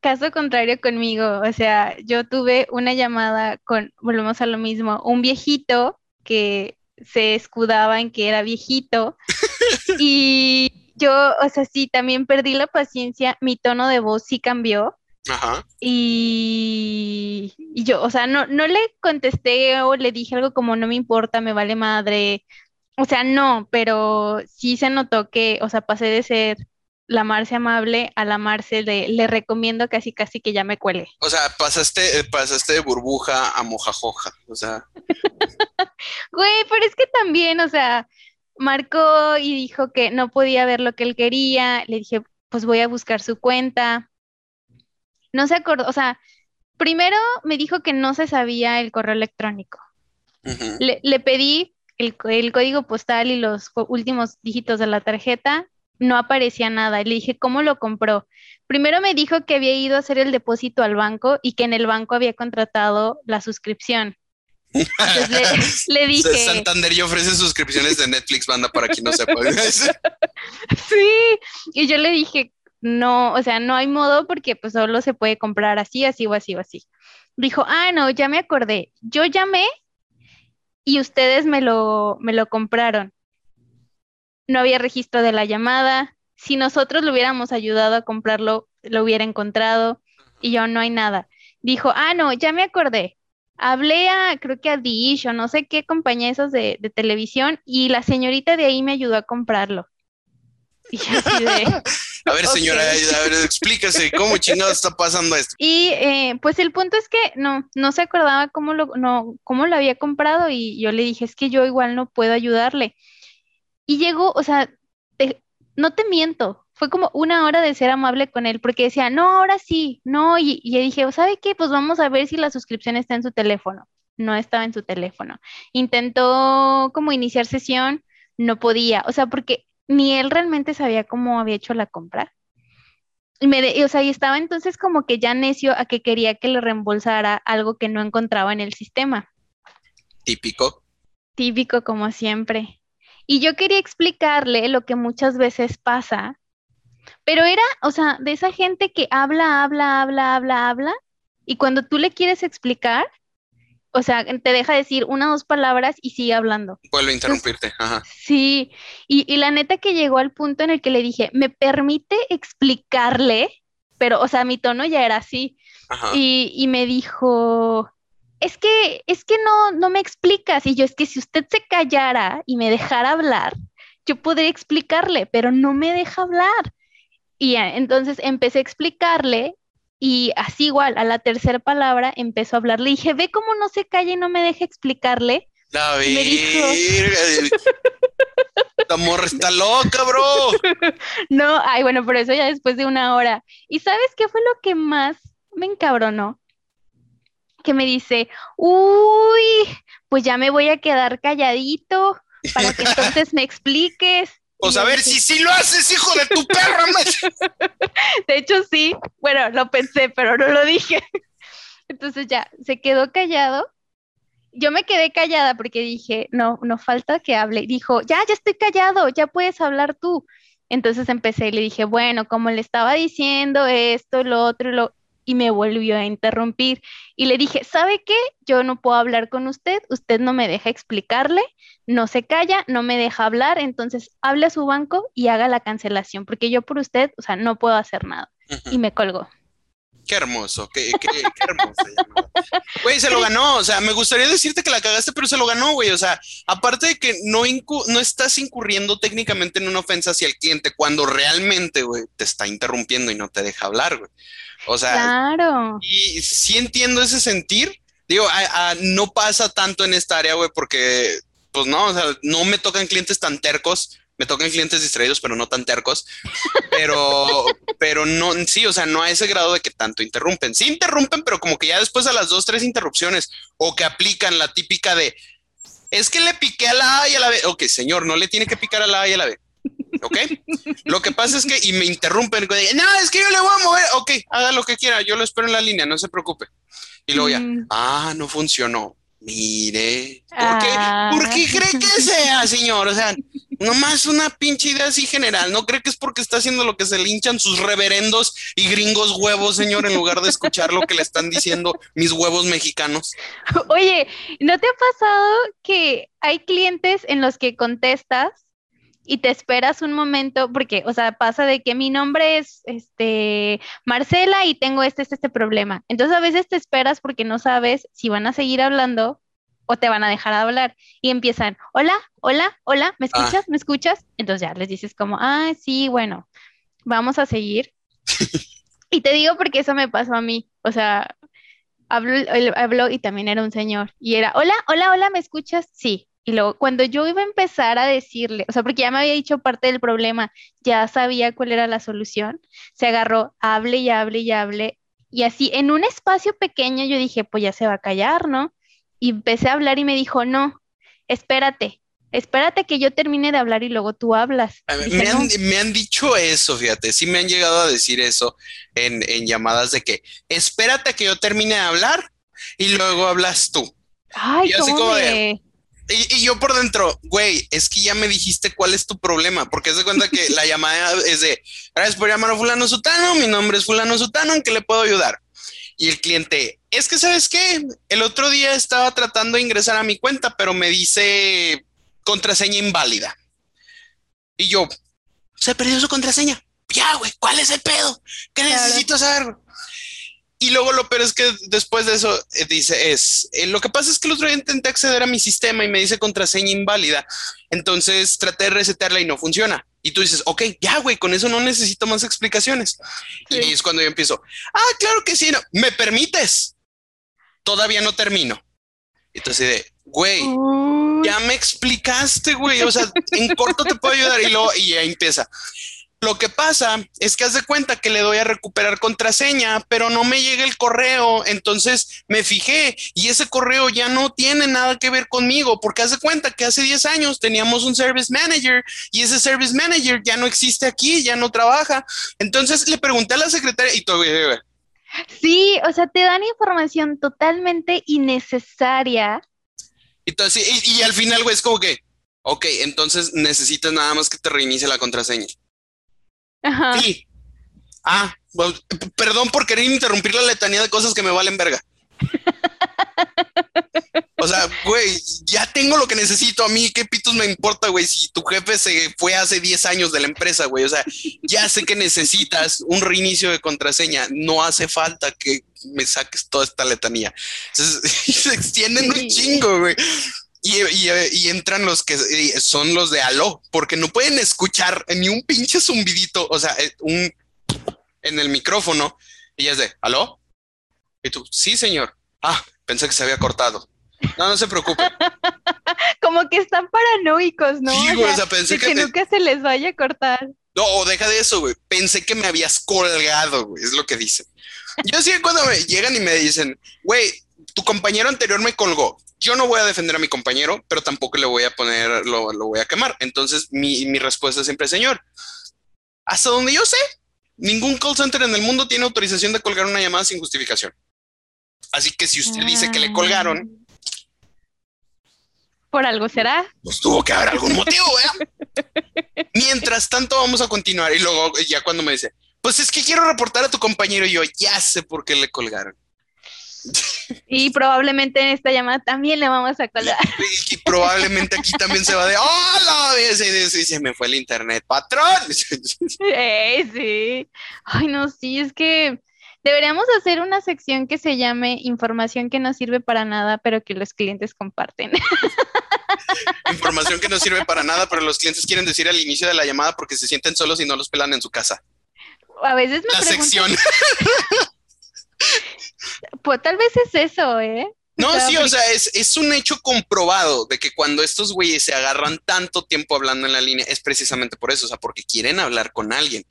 Speaker 2: caso contrario conmigo. O sea, yo tuve una llamada con, volvemos a lo mismo, un viejito que se escudaba en que era viejito. y yo, o sea, sí, también perdí la paciencia. Mi tono de voz sí cambió. Ajá. Y, yo, o sea, no, no le contesté o le dije algo como no me importa, me vale madre. O sea, no, pero sí se notó que, o sea, pasé de ser la Marce amable a la Marce de le recomiendo casi casi que ya me cuele.
Speaker 1: O sea, pasaste, pasaste de burbuja a mojajoja, o sea.
Speaker 2: Güey, pero es que también, o sea, marcó y dijo que no podía ver lo que él quería. Le dije, pues voy a buscar su cuenta no se acordó, o sea, primero me dijo que no se sabía el correo electrónico. le, pedí el, código postal y los últimos dígitos de la tarjeta, no aparecía nada. Le dije, ¿cómo lo compró? Primero me dijo que había ido a hacer el depósito al banco y que en el banco había contratado la suscripción. Entonces le, dije.
Speaker 1: Santander y ofrece suscripciones de Netflix, banda, para quien no sepa.
Speaker 2: sí, y yo le dije, no, o sea, no hay modo porque pues solo se puede comprar así, así o así o así. Dijo, ah, no, ya me acordé. Yo llamé y ustedes me lo, me lo compraron. No había registro de la llamada. Si nosotros le hubiéramos ayudado a comprarlo, lo hubiera encontrado y yo no hay nada. Dijo, ah, no, ya me acordé. Hablé a, creo que a Dish o no sé qué compañía esos de, de televisión y la señorita de ahí me ayudó a comprarlo. Y así de,
Speaker 1: A ver, señora, a ver, explíquese cómo chingado está pasando esto.
Speaker 2: Y eh, pues el punto es que no, no se acordaba cómo lo, no, cómo lo había comprado y yo le dije, es que yo igual no puedo ayudarle. Y llegó, o sea, no te miento, fue como una hora de ser amable con él, porque decía, no, ahora sí, no, y, y dije, ¿sabe qué? Pues vamos a ver si la suscripción está en su teléfono. No estaba en su teléfono. Intentó como iniciar sesión, no podía, o sea, porque ni él realmente sabía cómo había hecho la compra. Y me o sea, y estaba entonces como que ya necio a que quería que le reembolsara algo que no encontraba en el sistema.
Speaker 1: Típico.
Speaker 2: Típico como siempre. Y yo quería explicarle lo que muchas veces pasa, pero era, o sea, de esa gente que habla, habla, habla, habla, habla, y cuando tú le quieres explicar, o sea, te deja decir una o dos palabras y sigue hablando.
Speaker 1: Vuelve a interrumpirte. Ajá.
Speaker 2: Sí, y, y la neta que llegó al punto en el que le dije, ¿me permite explicarle? Pero, o sea, mi tono ya era así.
Speaker 1: Ajá.
Speaker 2: Y, y me dijo, es que, es que no, no me explicas. Y yo, es que si usted se callara y me dejara hablar, yo podría explicarle, pero no me deja hablar. Y entonces empecé a explicarle y así igual, a la tercera palabra empezó a hablar. Le dije, ve cómo no se calla y no me deja explicarle.
Speaker 1: La
Speaker 2: me dijo-.
Speaker 1: La morra está loca, bro.
Speaker 2: No, ay, bueno, por eso ya después de una hora. ¿Y sabes qué fue lo que más me encabronó? Que me dice, uy, pues ya me voy a quedar calladito para que entonces me expliques.
Speaker 1: Pues a ver si sí lo haces, hijo de tu perra.
Speaker 2: De hecho, sí, bueno, lo pensé, pero no lo dije. Entonces ya, se quedó callado. Yo me quedé callada porque dije, no, no falta que hable. Dijo, ya, ya estoy callado, ya puedes hablar tú. Entonces empecé y le dije, bueno, como le estaba diciendo esto, lo otro, lo... Y me volvió a interrumpir. Y le dije, ¿sabe qué? Yo no puedo hablar con usted, usted no me deja explicarle, no se calla, no me deja hablar, entonces hable a su banco y haga la cancelación, porque yo por usted, o sea, no puedo hacer nada. Y me colgó.
Speaker 1: Qué hermoso, qué, qué, qué hermoso. Güey, se lo ganó. O sea, me gustaría decirte que la cagaste, pero se lo ganó, güey. O sea, aparte de que no, incu- no estás incurriendo técnicamente en una ofensa hacia el cliente cuando realmente, güey, te está interrumpiendo y no te deja hablar, güey. O sea,
Speaker 2: Claro.
Speaker 1: y sí entiendo ese sentir. Digo, a- a- no pasa tanto en esta área, güey, porque, pues no, o sea, no me tocan clientes tan tercos. Me tocan clientes distraídos, pero no tan tercos. Pero, pero no, sí, o sea, no a ese grado de que tanto interrumpen. Sí interrumpen, pero como que ya después a las dos, tres interrupciones, o que aplican la típica de, es que le piqué a la A y a la B. Ok, señor, no le tiene que picar a la A y a la B. ¿Ok? Lo que pasa es que, y me interrumpen, no, es que yo le voy a mover. Ok, haga lo que quiera, yo lo espero en la línea, no se preocupe. Y luego ya,
Speaker 2: Mm.
Speaker 1: ah, no funcionó. Mire, ¿por
Speaker 2: Ah.
Speaker 1: qué, ¿por qué cree que sea, señor? O sea, nomás una pinche idea así general. ¿No cree que es porque está haciendo lo que se le hinchan sus reverendos y gringos huevos, señor, en lugar de escuchar lo que le están diciendo mis huevos mexicanos?
Speaker 2: Oye, ¿no te ha pasado que hay clientes en los que contestas y te esperas un momento? Porque, o sea, pasa de que mi nombre es este Marcela y tengo este, este, este problema. Entonces a veces te esperas porque no sabes si van a seguir hablando o te van a dejar hablar. Y empiezan, hola, hola, hola, ¿me
Speaker 1: Ah.
Speaker 2: escuchas? ¿Me escuchas? Entonces ya les dices como, ah, sí, bueno, vamos a seguir. Y te digo porque eso me pasó a mí. O sea, habló, habló y también era un señor. Y era, hola, hola, hola, ¿me escuchas? Sí. Y luego, cuando yo iba a empezar a decirle, o sea, porque ya me había dicho parte del problema, ya sabía cuál era la solución, se agarró, hable y hable y hable. Y así, en un espacio pequeño, yo dije, pues ya se va a callar, ¿no? Y empecé a hablar y me dijo, no, espérate, espérate que yo termine de hablar y luego tú hablas.
Speaker 1: A ver,
Speaker 2: Dije,
Speaker 1: Me han,
Speaker 2: "No".
Speaker 1: me han dicho eso, fíjate, sí me han llegado a decir eso en, en llamadas de que espérate que yo termine de hablar y luego hablas tú.
Speaker 2: Ay,
Speaker 1: y así
Speaker 2: ¿cómo
Speaker 1: como de-
Speaker 2: me-
Speaker 1: Y, y yo por dentro, güey, es que ya me dijiste cuál es tu problema, porque de cuenta que la llamada es de, gracias por llamar a fulano sutano, mi nombre es fulano sutano, ¿en qué le puedo ayudar? Y el cliente, es que sabes qué, el otro día estaba tratando de ingresar a mi cuenta, pero me dice contraseña inválida. Y yo, se perdió su contraseña. Ya, güey, ¿cuál es el pedo? ¿Qué
Speaker 2: Claro.
Speaker 1: necesito saber? Y luego lo peor es que después de eso eh, dice, es, eh, lo que pasa es que el otro día intenté acceder a mi sistema y me dice contraseña inválida. Entonces traté de resetearla y no funciona. Y tú dices, ok, ya, güey, con eso no necesito más explicaciones. Y
Speaker 2: Sí.
Speaker 1: es cuando yo empiezo, ah, claro que sí, no. ¿me permites? Todavía no termino. Entonces de, güey,
Speaker 2: Uy.
Speaker 1: ya me explicaste, güey. O sea, en corto te puedo ayudar. Y luego, y ya empieza. Lo que pasa es que haz de cuenta que le doy a recuperar contraseña, pero no me llega el correo. Entonces me fijé y ese correo ya no tiene nada que ver conmigo, porque haz de cuenta que hace 10 años teníamos un service manager y ese service manager ya no existe aquí, ya no trabaja. Entonces le pregunté a la secretaria y güey,
Speaker 2: Sí, o sea, te dan información totalmente innecesaria.
Speaker 1: y, y, y al final, güey, es como que, ok, entonces necesitas nada más que te reinicie la contraseña.
Speaker 2: Ajá.
Speaker 1: Sí. Ah, bueno, perdón por querer interrumpir la letanía de cosas que me valen verga. O sea, güey, ya tengo lo que necesito. A mí, ¿qué pitos me importa, güey? Si tu jefe se fue hace 10 años de la empresa, güey. O sea, ya sé que necesitas un reinicio de contraseña. No hace falta que me saques toda esta letanía. se extienden un chingo, güey. Y, entran los que son los de aló, porque no pueden escuchar ni un pinche zumbidito, o sea, eh, un en el micrófono, y es de aló. Y tú, sí, señor. Ah, pensé que se había cortado. No, no se preocupe.
Speaker 2: Como que están paranoicos, ¿no?
Speaker 1: Sí, güey, o sea, pensé
Speaker 2: que, nunca se les vaya a cortar.
Speaker 1: No, deja de eso, güey. Pensé que me habías colgado, güey, es lo que dicen. Yo sí, cuando me llegan y me dicen, güey, tu compañero anterior me colgó. Yo no voy a defender a mi compañero, pero tampoco le voy a poner, lo, lo voy a quemar. Entonces, mi, mi respuesta siempre, señor, hasta donde yo sé, ningún call center en el mundo tiene autorización de colgar una llamada sin justificación. Así que si usted dice que le colgaron,
Speaker 2: por algo será.
Speaker 1: Pues tuvo que haber algún motivo, ¿eh? Mientras tanto, vamos a continuar. Y luego, ya cuando me dice, pues es que quiero reportar a tu compañero, y yo ya sé por qué le colgaron.
Speaker 2: Y probablemente en esta llamada también le vamos a colgar.
Speaker 1: Y, probablemente aquí también se va de ¡Hola! Y se me fue el internet, patrón.
Speaker 2: Sí, sí. Ay, no, sí, es que deberíamos hacer una sección que se llame información que no sirve para nada, pero que los clientes comparten.
Speaker 1: Información que no sirve para nada, pero los clientes quieren decir al inicio de la llamada porque se sienten solos y no los pelan en su casa.
Speaker 2: A veces me
Speaker 1: La sección.
Speaker 2: Pues tal vez es eso, ¿eh?
Speaker 1: No, sí, o sea, es, es, un hecho comprobado de que cuando estos güeyes se agarran tanto tiempo hablando en la línea, es precisamente por eso, o sea, porque quieren hablar con alguien.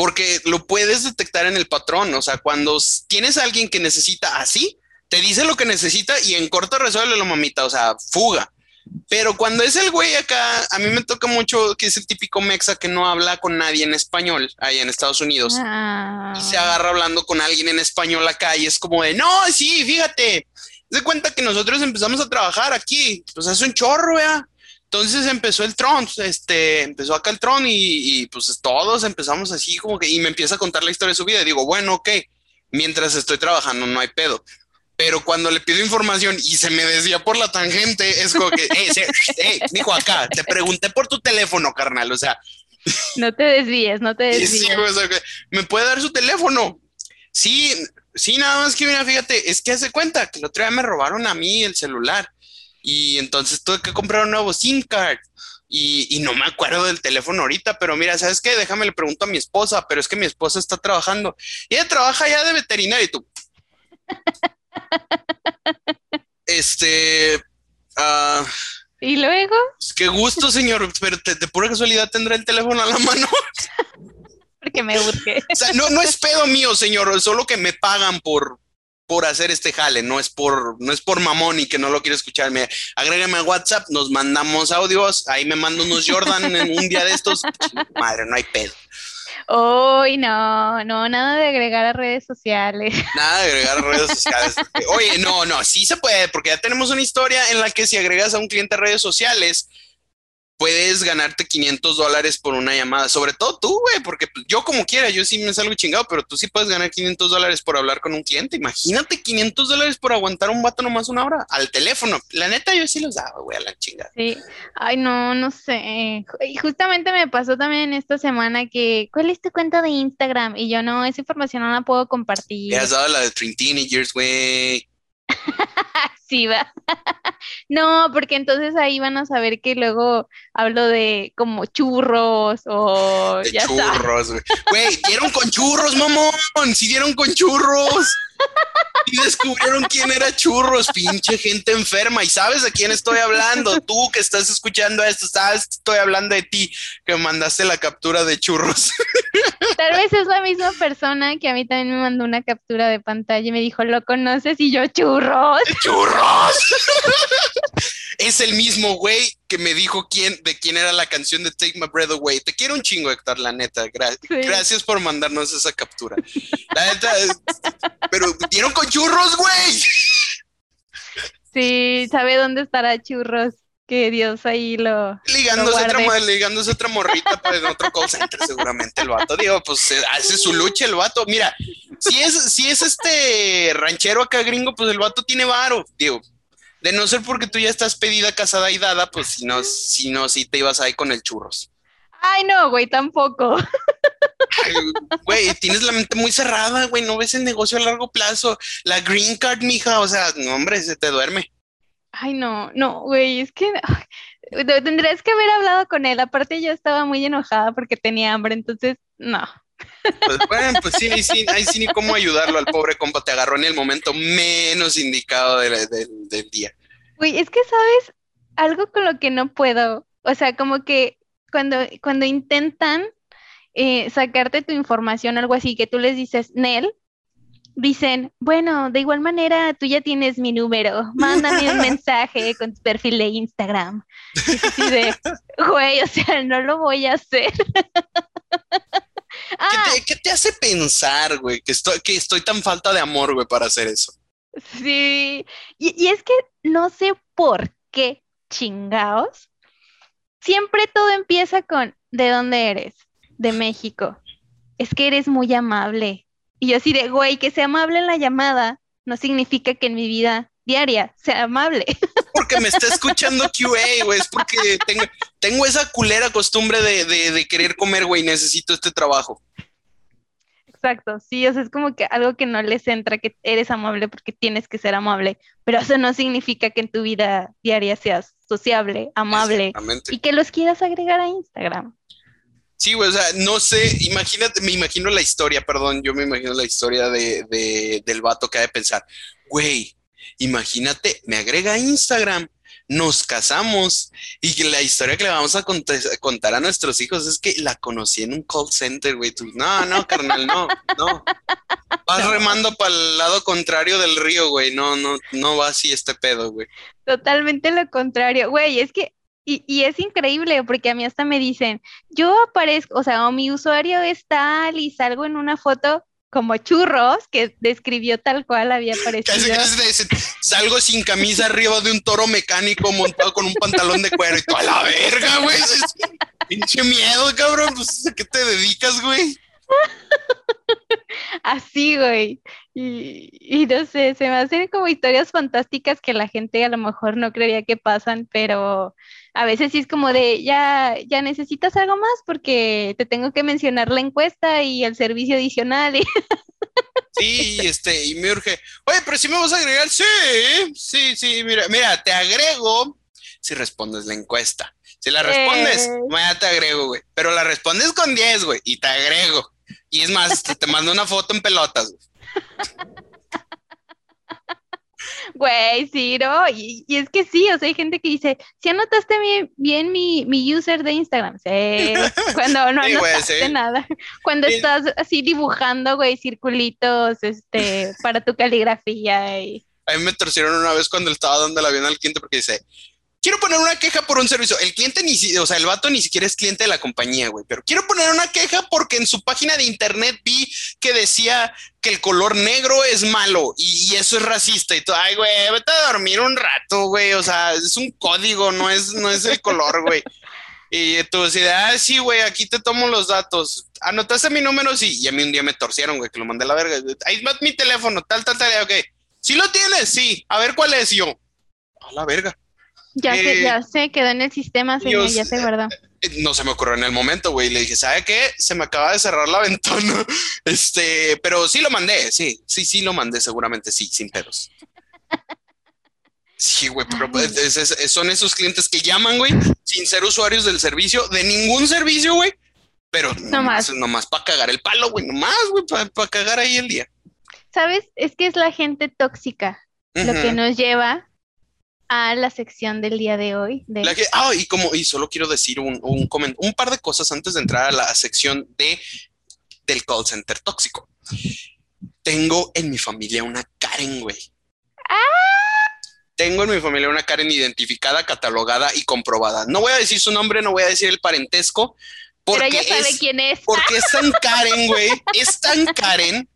Speaker 1: Porque lo puedes detectar en el patrón, o sea, cuando tienes a alguien que necesita así, te dice lo que necesita y en corto resuelve la mamita, o sea, fuga. Pero cuando es el güey acá, a mí me toca mucho que es el típico mexa que no habla con nadie en español ahí en Estados Unidos
Speaker 2: Ah.
Speaker 1: y se agarra hablando con alguien en español acá y es como de, no, sí, fíjate, de cuenta que nosotros empezamos a trabajar aquí, pues hace un chorro, vea. Entonces empezó el Tron, este, empezó acá el Tron y, y, pues todos empezamos así como que, y me empieza a contar la historia de su vida. Y digo, bueno, ok, mientras estoy trabajando no hay pedo. Pero cuando le pido información y se me decía por la tangente, es como que, eh, dijo acá, te pregunté por tu teléfono, carnal, o sea.
Speaker 2: No te desvíes, no te desvíes.
Speaker 1: Sí, o sea, que, ¿me puede dar su teléfono? Sí, sí, nada más que mira, fíjate, es que hace cuenta que el otro día me robaron a mí el celular y entonces tuve que comprar un nuevo SIM card. Y, y, no me acuerdo del teléfono ahorita, pero mira, ¿sabes qué? Déjame le pregunto a mi esposa, pero es que mi esposa está trabajando. Y ella trabaja ya de veterinaria y tú. Este. Uh,
Speaker 2: ¿Y luego?
Speaker 1: Qué gusto, señor, pero te, de pura casualidad tendrá el teléfono a la mano.
Speaker 2: Porque me urge.
Speaker 1: O sea, no, no es pedo mío, señor, solo que me pagan por, por hacer este jale, no es por, no es por mamón y que no lo quiero escuchar. Me, agrégame a WhatsApp, nos mandamos audios, ahí me mando unos Jordan en un día de estos. Madre, no hay pedo.
Speaker 2: Uy, no, no, nada de agregar a redes sociales.
Speaker 1: Nada de agregar a redes sociales. Oye, no, no, sí se puede, porque ya tenemos una historia en la que si agregas a un cliente a redes sociales, puedes ganarte 500 dólares por una llamada. Sobre todo tú, güey, porque yo como quiera, yo sí me salgo chingado, pero tú sí puedes ganar 500 dólares por hablar con un cliente. Imagínate 500 dólares por aguantar un vato nomás una hora al teléfono. La neta, yo sí los daba, güey, a la chingada.
Speaker 2: Sí. Ay, no, no sé. Y justamente me pasó también esta semana que, ¿cuál es tu cuenta de Instagram? Y yo no, esa información no la puedo compartir.
Speaker 1: Le has dado la de Twin Teenagers, güey.
Speaker 2: sí, va. no, porque entonces ahí van a saber que luego hablo de como churros o
Speaker 1: de
Speaker 2: ya
Speaker 1: churros, güey. Dieron con churros, mamón. Sí dieron con churros. Y descubrieron quién era churros, pinche gente enferma. ¿Y sabes de quién estoy hablando? Tú que estás escuchando esto, sabes que estoy hablando de ti, que mandaste la captura de churros.
Speaker 2: Tal vez es la misma persona que a mí también me mandó una captura de pantalla y me dijo, ¿lo conoces? Y yo, churros.
Speaker 1: ¡Churros! es el mismo güey que me dijo quién, de quién era la canción de Take My Breath Away. Te quiero un chingo, Héctor, la neta. Gra sí. Gracias por mandarnos esa captura. La neta, pero dieron con churros, güey.
Speaker 2: Sí, sabe dónde estará churros. Que Dios ahí lo.
Speaker 1: Ligándose, lo otra, ligándose otra morrita pues, en otro call center, seguramente el vato. Digo, pues hace su lucha el vato. Mira, si es, si es este ranchero acá gringo, pues el vato tiene varo, digo. De no ser porque tú ya estás pedida, casada y dada, pues si no, si no, si te ibas ahí con el churros.
Speaker 2: Ay, no, güey, tampoco.
Speaker 1: Güey, tienes la mente muy cerrada, güey, no ves el negocio a largo plazo. La green card, mija, o sea, no, hombre, se te duerme.
Speaker 2: Ay, no, no, güey, es que tendrías que haber hablado con él. Aparte, yo estaba muy enojada porque tenía hambre, entonces, no.
Speaker 1: Pues bueno, pues sí, ahí sí, ahí sí ni cómo ayudarlo al pobre compa, te agarró en el momento menos indicado del, del día.
Speaker 2: Güey, es que sabes algo con lo que no puedo, o sea, como que cuando, cuando intentan eh, sacarte tu información, algo así, que tú les dices, Nel, dicen, bueno, de igual manera, tú ya tienes mi número, mándame un mensaje con tu perfil de Instagram. Y de, güey, o sea, no lo voy a hacer.
Speaker 1: Ah. ¿Qué, te, hace pensar, güey, que estoy, que estoy tan falta de amor, güey, para hacer eso?
Speaker 2: Sí, y, y es que no sé por qué chingados. Siempre todo empieza con, ¿de dónde eres? De México. Es que eres muy amable. Y yo así de, güey, que sea amable en la llamada no significa que en mi vida diaria sea amable.
Speaker 1: Porque me está escuchando QA, güey. Es porque tengo, tengo esa culera costumbre de, de querer comer, güey. Necesito este trabajo.
Speaker 2: Exacto, sí, o sea, es como que algo que no les entra, que eres amable porque tienes que ser amable, pero eso no significa que en tu vida diaria seas sociable, amable y que los quieras agregar a Instagram.
Speaker 1: Sí, güey, o sea, no sé, imagínate, me imagino la historia, perdón, yo me imagino la historia de, del vato que ha de pensar, güey, imagínate, me agrega a Instagram, nos casamos y la historia que le vamos a contar a nuestros hijos es que la conocí en un call center, güey. no, no, carnal, no, no. Vas remando para el lado contrario del río, güey. No, no, no va así este pedo, güey.
Speaker 2: Totalmente lo contrario, güey. Es que y, y, es increíble porque a mí hasta me dicen, yo aparezco, o sea, o mi usuario es tal y salgo en una foto como churros, que describió tal cual había aparecido.
Speaker 1: salgo sin camisa arriba de un toro mecánico montado con un pantalón de cuero y toda la verga, güey. Pinche miedo, cabrón. Pues, ¿A qué te dedicas, güey?
Speaker 2: Así, güey. Y, y, no sé, se me hacen como historias fantásticas que la gente a lo mejor no creería que pasan, pero a veces sí es como de, ya, ya necesitas algo más porque te tengo que mencionar la encuesta y el servicio adicional.
Speaker 1: Sí, este, y me urge, oye, pero si me vas a agregar, sí, sí, sí, mira, mira, te agrego si respondes la encuesta. Si la respondes, eh. te agrego, güey. Pero la respondes con 10, güey, y te agrego. Y es más, te, te mando una foto en pelotas, güey.
Speaker 2: Sí, ¿no? Y, es que sí, o sea, hay gente que dice, si anotaste bien, mi, mi, user de Instagram, sí, cuando no anotaste nada, cuando estás así dibujando, güey, circulitos, este, para tu caligrafía y...
Speaker 1: A mí me torcieron una vez cuando estaba dando la vida al cliente porque dice, quiero poner una queja por un servicio. El cliente ni, o sea, el vato ni siquiera es cliente de la compañía, güey, pero quiero poner una queja porque en su página de internet vi que decía que el color negro es malo y, eso es racista y todo. Ay, güey, vete a dormir un rato, güey. O sea, es un código, no es, no es el color, güey. Y tú decís, ah, sí, güey, aquí te tomo los datos. Anotaste mi número, sí. Y a mí un día me torcieron, güey, que lo mandé a la verga. Ahí va mi teléfono, tal, tal, tal. Ok. ¿Sí lo tienes? Sí. A ver cuál es. yo, a la verga.
Speaker 2: Ya, se, ya se quedó en el sistema, señor, ya se guardó.
Speaker 1: Eh, no se me ocurrió en el momento, güey. Le dije, ¿sabe qué? Se me acaba de cerrar la ventana. Este, pero sí lo mandé, sí, sí, sí lo mandé, seguramente sí, sin pedos. Sí, güey, pero pues, son esos clientes que llaman, güey, sin ser usuarios del servicio, de ningún servicio, güey. Pero nomás, nomás para cagar el palo, güey, nomás, güey, para cagar ahí el día.
Speaker 2: ¿Sabes? Es que es la gente tóxica lo que nos lleva a la sección del día de hoy.
Speaker 1: ah, y como, y solo quiero decir un, un, un par de cosas antes de entrar a la sección de del call center tóxico. Tengo en mi familia una Karen, güey. ¡Ah! Tengo en mi familia una Karen identificada, catalogada y comprobada. No voy a decir su nombre, no voy a decir el parentesco.
Speaker 2: Porque Pero ella sabe quién es.
Speaker 1: Porque es tan Karen, güey. Es tan Karen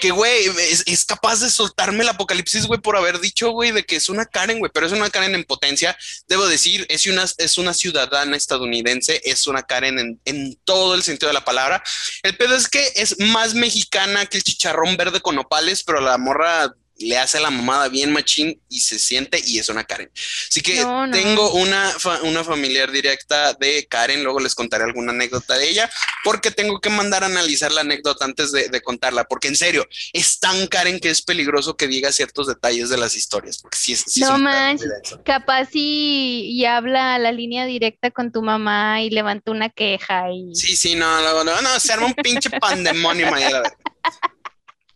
Speaker 1: que, güey, es, capaz de soltarme el apocalipsis, güey, por haber dicho, güey, de que es una Karen, güey, pero es una Karen en potencia. Debo decir, es una, es una ciudadana estadounidense, es una Karen en, en todo el sentido de la palabra. El pedo es que es más mexicana que el chicharrón verde con opales, pero la morra le hace la mamada bien machín y se siente y es una Karen. Así que tengo una, una familiar directa de Karen, luego les contaré alguna anécdota de ella, porque tengo que mandar a analizar la anécdota antes de, contarla, porque en serio, es tan Karen que es peligroso que diga ciertos detalles de las historias, porque
Speaker 2: no manches, capaz y, y, habla a la línea directa con tu mamá y levanta una queja y...
Speaker 1: Sí, sí, no, no, no, no se arma un pinche pandemonio,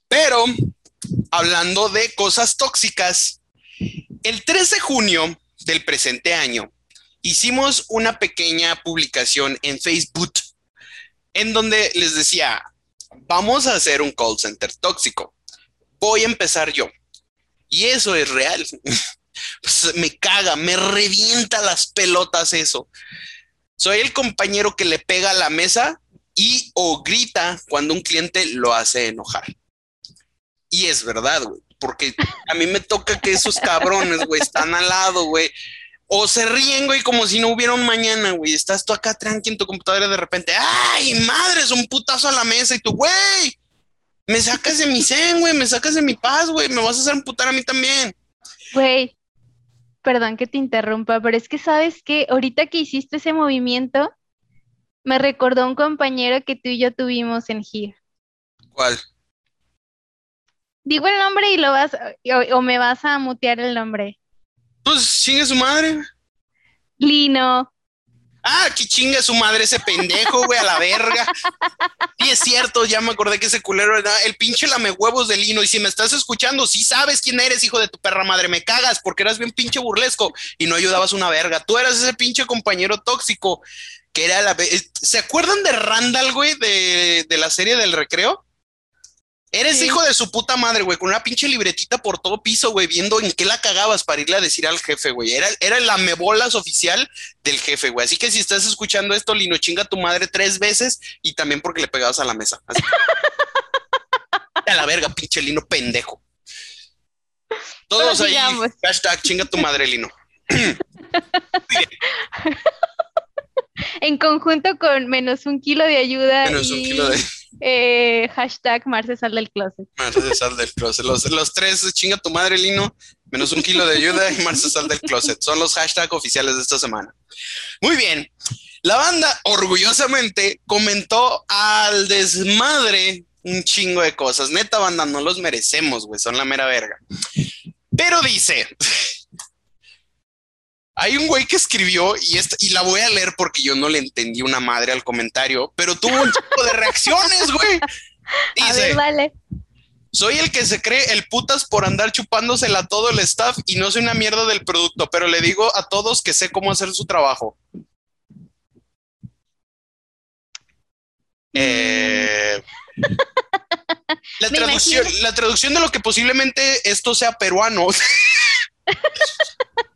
Speaker 1: Pero hablando de cosas tóxicas, el 3 de junio del presente año hicimos una pequeña publicación en Facebook en donde les decía, vamos a hacer un call center tóxico. Voy a empezar yo. Y eso es real. Pues, me caga, me revienta las pelotas eso. Soy el compañero que le pega a la mesa y o grita cuando un cliente lo hace enojar. Y es verdad, güey, porque a mí me toca que esos cabrones, güey, están al lado, güey. O se ríen, güey, como si no hubiera un mañana, güey. Estás tú acá tranqui en tu computadora y de repente, ¡ay, madre! Es un putazo a la mesa y tú, güey, me sacas de mi zen, güey, me sacas de mi paz, güey, me vas a hacer putar a mí también.
Speaker 2: Güey, perdón que te interrumpa, pero es que sabes que ahorita que hiciste ese movimiento, me recordó un compañero que tú y yo tuvimos en GIR.
Speaker 1: ¿Cuál?
Speaker 2: Digo el nombre y lo vas, o, me vas a mutear el nombre.
Speaker 1: Pues chingue su madre.
Speaker 2: Lino.
Speaker 1: Ah, que chinga su madre ese pendejo, güey, a la verga. Y es cierto, ya me acordé que ese culero era el pinche lame huevos de Lino. Y si me estás escuchando, si sabes quién eres, hijo de tu perra madre, me cagas porque eras bien pinche burlesco y no ayudabas una verga. Tú eras ese pinche compañero tóxico que era la. ¿Se acuerdan de Randall, güey, de, de la serie del recreo? Eres hijo de su puta madre, güey, con una pinche libretita por todo piso, güey, viendo en qué la cagabas para irle a decir al jefe, güey. Era, era el lamebolas oficial del jefe, güey. Así que si estás escuchando esto, Lino, chinga a tu madre tres veces y también porque le pegabas a la mesa. a la verga, pinche Lino pendejo. Todos ahí, hashtag chinga tu madre, Lino.
Speaker 2: en conjunto con menos un kilo de ayuda. Menos un kilo de eh, hashtag Marce sal del closet.
Speaker 1: Marce sal del closet. Los, tres, chinga tu madre, Lino, menos un kilo de ayuda y Marce sal del closet. Son los hashtags oficiales de esta semana. Muy bien. La banda orgullosamente comentó al desmadre un chingo de cosas. Neta, banda, no los merecemos, güey. Son la mera verga. Pero dice, hay un güey que escribió y, y la voy a leer porque yo no le entendí una madre al comentario, pero tuvo un tipo de reacciones, güey. Dice, vale. Soy el que se cree el putas por andar chupándosela a todo el staff y no soy una mierda del producto, pero le digo a todos que sé cómo hacer su trabajo. Eh, la, traducción, la traducción de lo que posiblemente esto sea peruano.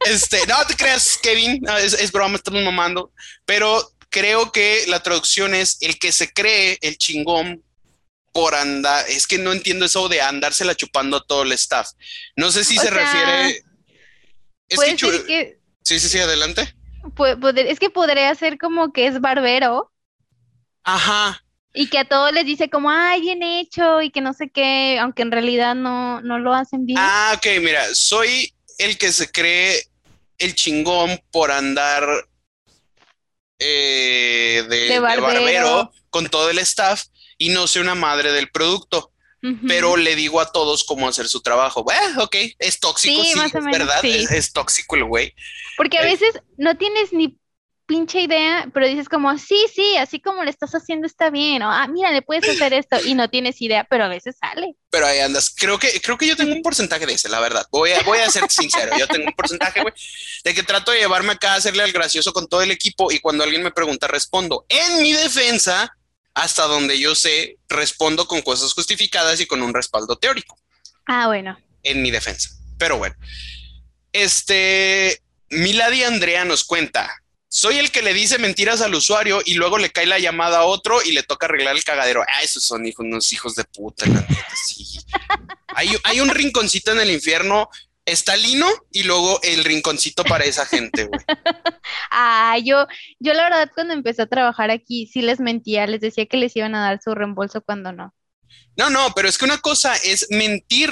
Speaker 1: Este, no te creas, Kevin, es, broma, estamos mamando, pero creo que la traducción es el que se cree el chingón por andar, es que no entiendo eso de andársela chupando a todo el staff. No sé si se refiere. Es que, Sí, sí, sí, adelante.
Speaker 2: es que podría ser como que es barbero.
Speaker 1: Ajá.
Speaker 2: Y que a todos les dice como, ay, bien hecho y que no sé qué, aunque en realidad no, no lo hacen bien.
Speaker 1: Ah, ok, mira, soy el que se cree el chingón por andar eh, de, barbero. con todo el staff y no sé una madre del producto. Pero le digo a todos cómo hacer su trabajo. Bueno, ok, es tóxico, sí, es verdad, es, tóxico el güey.
Speaker 2: Porque a eh, veces no tienes ni pinche idea, pero dices como, sí, sí, así como le estás haciendo está bien, o, ah, mira, le puedes hacer esto y no tienes idea, pero a veces sale.
Speaker 1: Pero ahí andas, creo que, creo que yo tengo un porcentaje de ese, la verdad, voy a, voy a ser sincero, yo tengo un porcentaje, güey, de que trato de llevarme acá a hacerle al gracioso con todo el equipo y cuando alguien me pregunta, respondo. En mi defensa, hasta donde yo sé, respondo con cosas justificadas y con un respaldo teórico.
Speaker 2: Ah, bueno.
Speaker 1: En mi defensa. Pero bueno, este, Milady Andrea nos cuenta, soy el que le dice mentiras al usuario y luego le cae la llamada a otro y le toca arreglar el cagadero. Ah, esos son hijos, unos hijos de puta, la neta, sí. Hay, hay un rinconcito en el infierno está Lino y luego el rinconcito para esa gente, güey.
Speaker 2: Ah, yo, yo la verdad cuando empecé a trabajar aquí sí les mentía, les decía que les iban a dar su reembolso cuando no.
Speaker 1: No, no, pero es que una cosa es mentir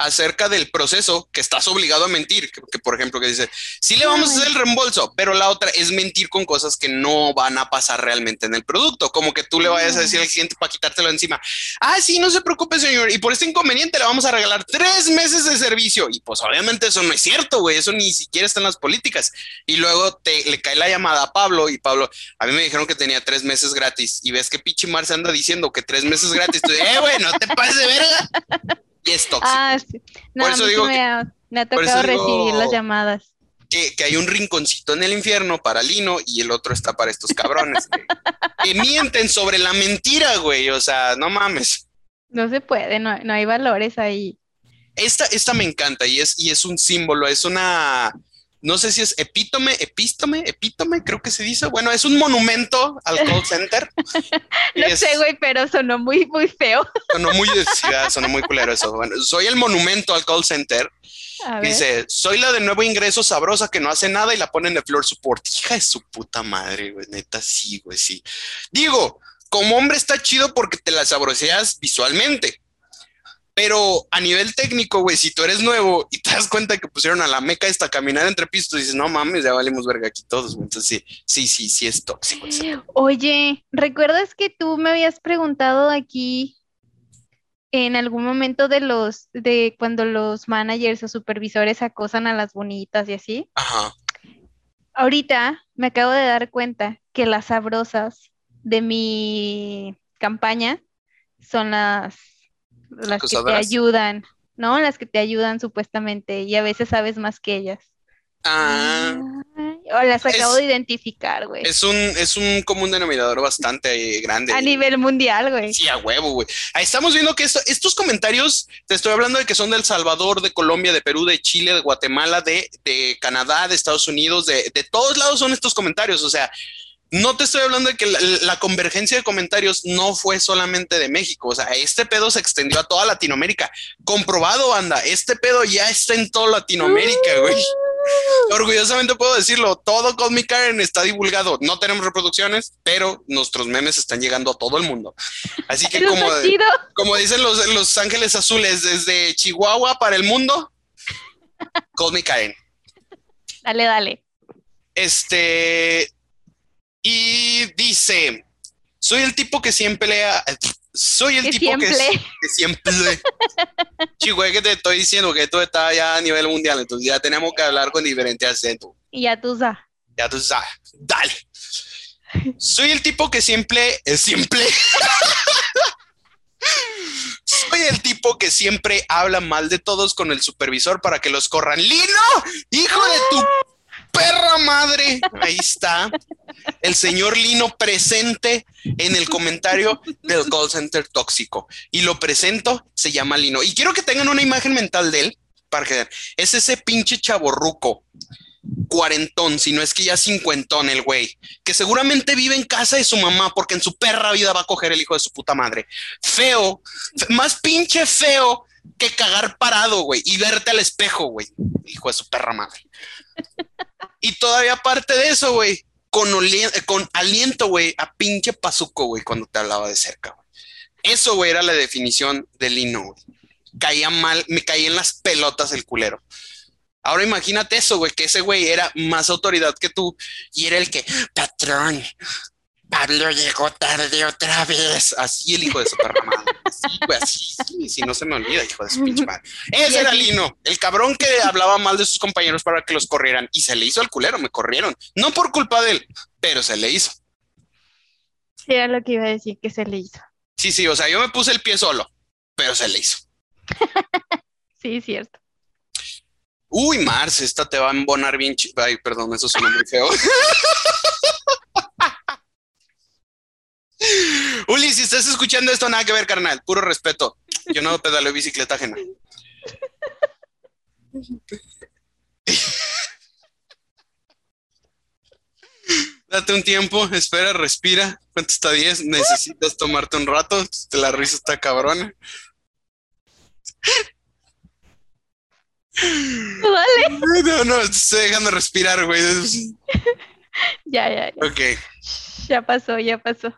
Speaker 1: acerca del proceso que estás obligado a mentir, que, por ejemplo que dice, sí le vamos a hacer el reembolso, pero la otra es mentir con cosas que no van a pasar realmente en el producto, como que tú le vayas a decir al cliente para quitártelo encima, ah, sí, no se preocupe señor, y por este inconveniente le vamos a regalar tres meses de servicio, y pues obviamente eso no es cierto, güey, eso ni siquiera está en las políticas, y luego te le cae la llamada a Pablo, y Pablo, a mí me dijeron que tenía tres meses gratis, y ves que Pichi Mar se anda diciendo que tres meses gratis, tú, eh, güey, no te pases de verga y es tóxico.
Speaker 2: Ah, sí. No, por eso digo me, ha, me, ha, tocado recibir las llamadas.
Speaker 1: Que, que, hay un rinconcito en el infierno para Lino y el otro está para estos cabrones que, mienten sobre la mentira, güey. O sea, no mames.
Speaker 2: No se puede, no, no hay valores ahí.
Speaker 1: Esta, esta me encanta y es, y es un símbolo, es una, no sé si es epítome, epístome, epítome, creo que se dice. Bueno, es un monumento al call center.
Speaker 2: no sé, güey, pero sonó muy, muy feo.
Speaker 1: Sonó muy, sonó muy culero eso. Bueno, soy el monumento al call center. Dice, soy la de nuevo ingreso sabrosa que no hace nada y la ponen de flor support. Hija de su puta madre, güey, neta, sí, güey, sí. Digo, como hombre está chido porque te la sabroseas visualmente pero a nivel técnico, güey, si tú eres nuevo y te das cuenta que pusieron a la meca esta caminar entre pistos, dices, no mames, ya valimos verga aquí todos. Entonces, sí, sí, sí, sí es tóxico.
Speaker 2: Oye, ¿recuerdas que tú me habías preguntado aquí en algún momento de los, de cuando los managers o supervisores acosan a las bonitas y así? Ajá. Ahorita me acabo de dar cuenta que las sabrosas de mi campaña son las las que te ayudan, ¿no? Las que te ayudan supuestamente y a veces sabes más que ellas. Ah. O las acabo de identificar, güey.
Speaker 1: Es un, es un común denominador bastante grande.
Speaker 2: A nivel mundial, güey.
Speaker 1: Sí, a huevo, güey. Ahí estamos viendo que estos comentarios, te estoy hablando de que son de El Salvador, de Colombia, de Perú, de Chile, de Guatemala, de, de Canadá, de Estados Unidos, de, de todos lados son estos comentarios. O sea, no te estoy hablando de que la, convergencia de comentarios no fue solamente de México, o sea, este pedo se extendió a toda Latinoamérica. Comprobado, anda, este pedo ya está en toda Latinoamérica, güey. Orgullosamente puedo decirlo, todo Me Karen está divulgado. No tenemos reproducciones, pero nuestros memes están llegando a todo el mundo. Así que como, como dicen los, los ángeles azules, desde Chihuahua para el mundo, Me Karen.
Speaker 2: Dale, dale.
Speaker 1: Este, y dice, soy el tipo que siempre lea, soy el tipo que, que, siempre... Es que te estoy diciendo que esto está ya a nivel mundial, entonces ya tenemos que hablar con diferentes acentos.
Speaker 2: Y ya tú sabes.
Speaker 1: Ya tú sabes. Dale. Soy el tipo que siempre es simple. Soy el tipo que siempre habla mal de todos con el supervisor para que los corran. ¡Lino! ¡Hijo de tu perra madre. Ahí está. El señor Lino presente en el comentario del call center tóxico. Y lo presento, se llama Lino. Y quiero que tengan una imagen mental de él para que es ese pinche chaborruco cuarentón, si no es que ya cincuentón el güey, que seguramente vive en casa de su mamá porque en su perra vida va a coger el hijo de su puta madre. Feo, más pinche feo que cagar parado, güey, y verte al espejo, güey, hijo de su perra madre. Y todavía aparte de eso, güey, con, aliento, güey, a pinche pazuco, güey, cuando te hablaba de cerca, güey. Eso, güey, era la definición del lino, güey. Caía mal, me caía en las pelotas el culero. Ahora imagínate eso, güey, que ese güey era más autoridad que tú y era el que, patrón, Pablo llegó tarde otra vez. Así el hijo de su perra madre. Así, güey, así. Si no se me olvida, hijo de su pinche madre. Ese era Lino, el cabrón que hablaba mal de sus compañeros para que los corrieran. Y se le hizo al culero, me corrieron. No por culpa de él, pero se le hizo.
Speaker 2: Sí, era lo que iba a decir, que se le hizo.
Speaker 1: Sí, sí, o sea, yo me puse el pie solo, pero se le hizo.
Speaker 2: sí, cierto.
Speaker 1: Uy, Mars, esta te va a embonar bien. Ay, perdón, eso suena muy feo. Uli, si estás escuchando esto, nada que ver, carnal. Puro respeto. Yo no pedaleo bicicleta ajena. Date un tiempo, espera, respira. ¿Cuánto está 10? Necesitas tomarte un rato. La risa está cabrona.
Speaker 2: Vale.
Speaker 1: No, no, estoy dejando respirar, güey.
Speaker 2: Ya, ya, ya.
Speaker 1: Ok.
Speaker 2: Ya pasó, ya pasó.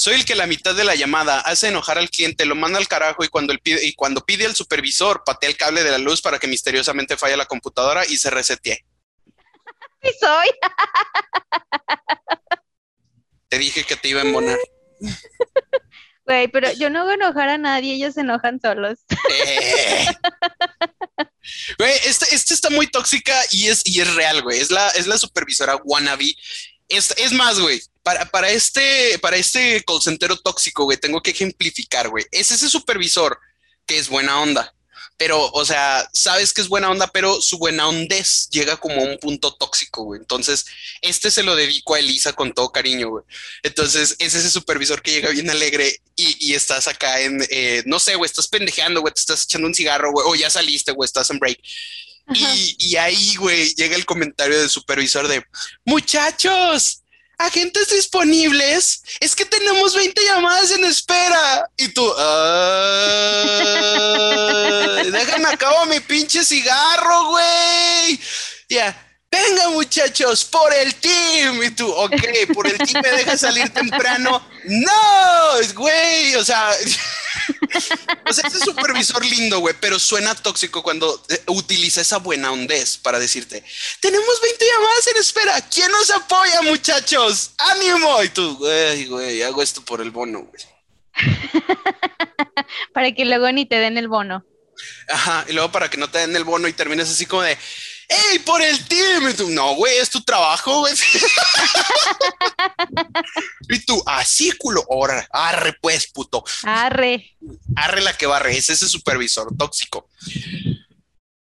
Speaker 1: Soy el que la mitad de la llamada hace enojar al cliente, lo manda al carajo y cuando, el pide, y cuando pide al supervisor, patea el cable de la luz para que misteriosamente falle la computadora y se resetee.
Speaker 2: Sí soy.
Speaker 1: Te dije que te iba a embonar.
Speaker 2: Güey, pero yo no hago enojar a nadie, ellos se enojan solos.
Speaker 1: Eh. Güey, esta, esta está muy tóxica y es, y es real, güey. Es la, es la supervisora wannabe. Es, es más, güey, para, para, este, para este call center tóxico, güey, tengo que ejemplificar, güey. Es ese supervisor que es buena onda. Pero, o sea, sabes que es buena onda, pero su buena ondez llega como un punto tóxico, güey. Entonces, este se lo dedico a Elisa con todo cariño, güey. Entonces, es ese supervisor que llega bien alegre y, y estás acá en, eh, no sé, güey, estás pendejeando, güey, te estás echando un cigarro, güey, o ya saliste, güey, estás en break. Y, ahí, güey, llega el comentario del supervisor de, muchachos, agentes disponibles, es que tenemos 20 llamadas en espera. Y tú, ah, déjame acabo mi pinche cigarro, güey. Ya. Venga, muchachos, por el team. Y tú, ok, por el team me deja salir temprano. No, güey, o sea, o sea, ese supervisor lindo, güey, pero suena tóxico cuando eh, utiliza esa buena ondez para decirte, tenemos 20 llamadas en espera, ¿quién nos apoya, muchachos? ¡Ánimo! Y tú, güey, güey, hago esto por el bono, güey.
Speaker 2: para que luego ni te den el bono.
Speaker 1: Ajá, y luego para que no te den el bono y termines así como de, ¡Ey, por el team! Y tú, no, güey, es tu trabajo, güey. y tú, ah, círculo, ahora, arre, pues, puto.
Speaker 2: Arre.
Speaker 1: Arre la que barre, es ese supervisor tóxico.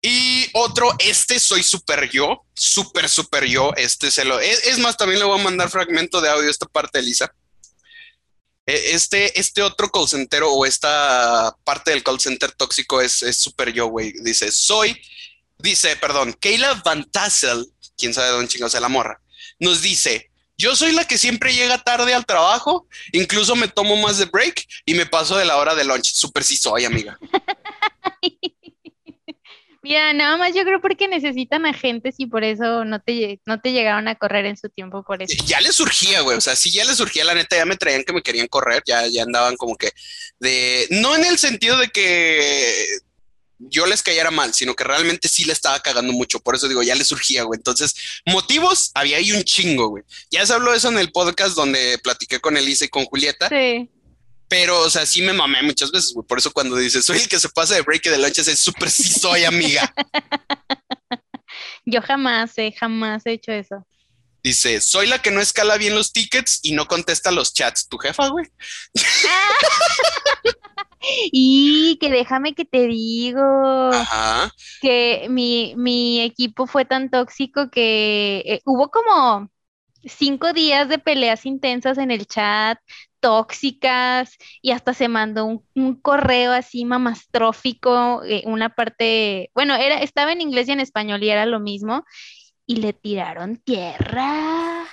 Speaker 1: Y otro, este soy super yo, super, super yo. Este se lo, es, es más, también le voy a mandar fragmento de audio a esta parte, Elisa. Este, este otro call center o esta parte del call center tóxico es, es super yo, güey. Dice, soy Dice, perdón, Kayla Van Tassel, quién sabe dónde chingados la morra, nos dice, yo soy la que siempre llega tarde al trabajo, incluso me tomo más de break y me paso de la hora de lunch. Súper sí soy, amiga.
Speaker 2: Mira, nada más yo creo porque necesitan agentes y por eso no te, no te llegaron a correr en su tiempo por eso.
Speaker 1: Ya les surgía, güey, o sea, sí ya les surgía, la neta, ya me traían que me querían correr, ya, ya andaban como que de, no en el sentido de que yo les cayera mal, sino que realmente sí le estaba cagando mucho. Por eso digo, ya le surgía, güey. Entonces, motivos había ahí un chingo, güey. Ya se habló eso en el podcast donde platiqué con Elisa y con Julieta.
Speaker 2: Sí.
Speaker 1: Pero, o sea, sí me mamé muchas veces, güey. Por eso cuando dices, soy el que se pasa de break y de lunch, es súper sí soy, amiga.
Speaker 2: Yo jamás, eh, jamás he hecho eso.
Speaker 1: Dice, soy la que no escala bien los tickets y no contesta los chats. ¿Tu jefa, güey?
Speaker 2: y que déjame que te digo que mi, mi, equipo fue tan tóxico que eh, hubo como cinco días de peleas intensas en el chat, tóxicas, y hasta se mandó un, un correo así mamastrófico, eh, una parte, bueno, era, estaba en inglés y en español y era lo mismo y le tiraron tierra.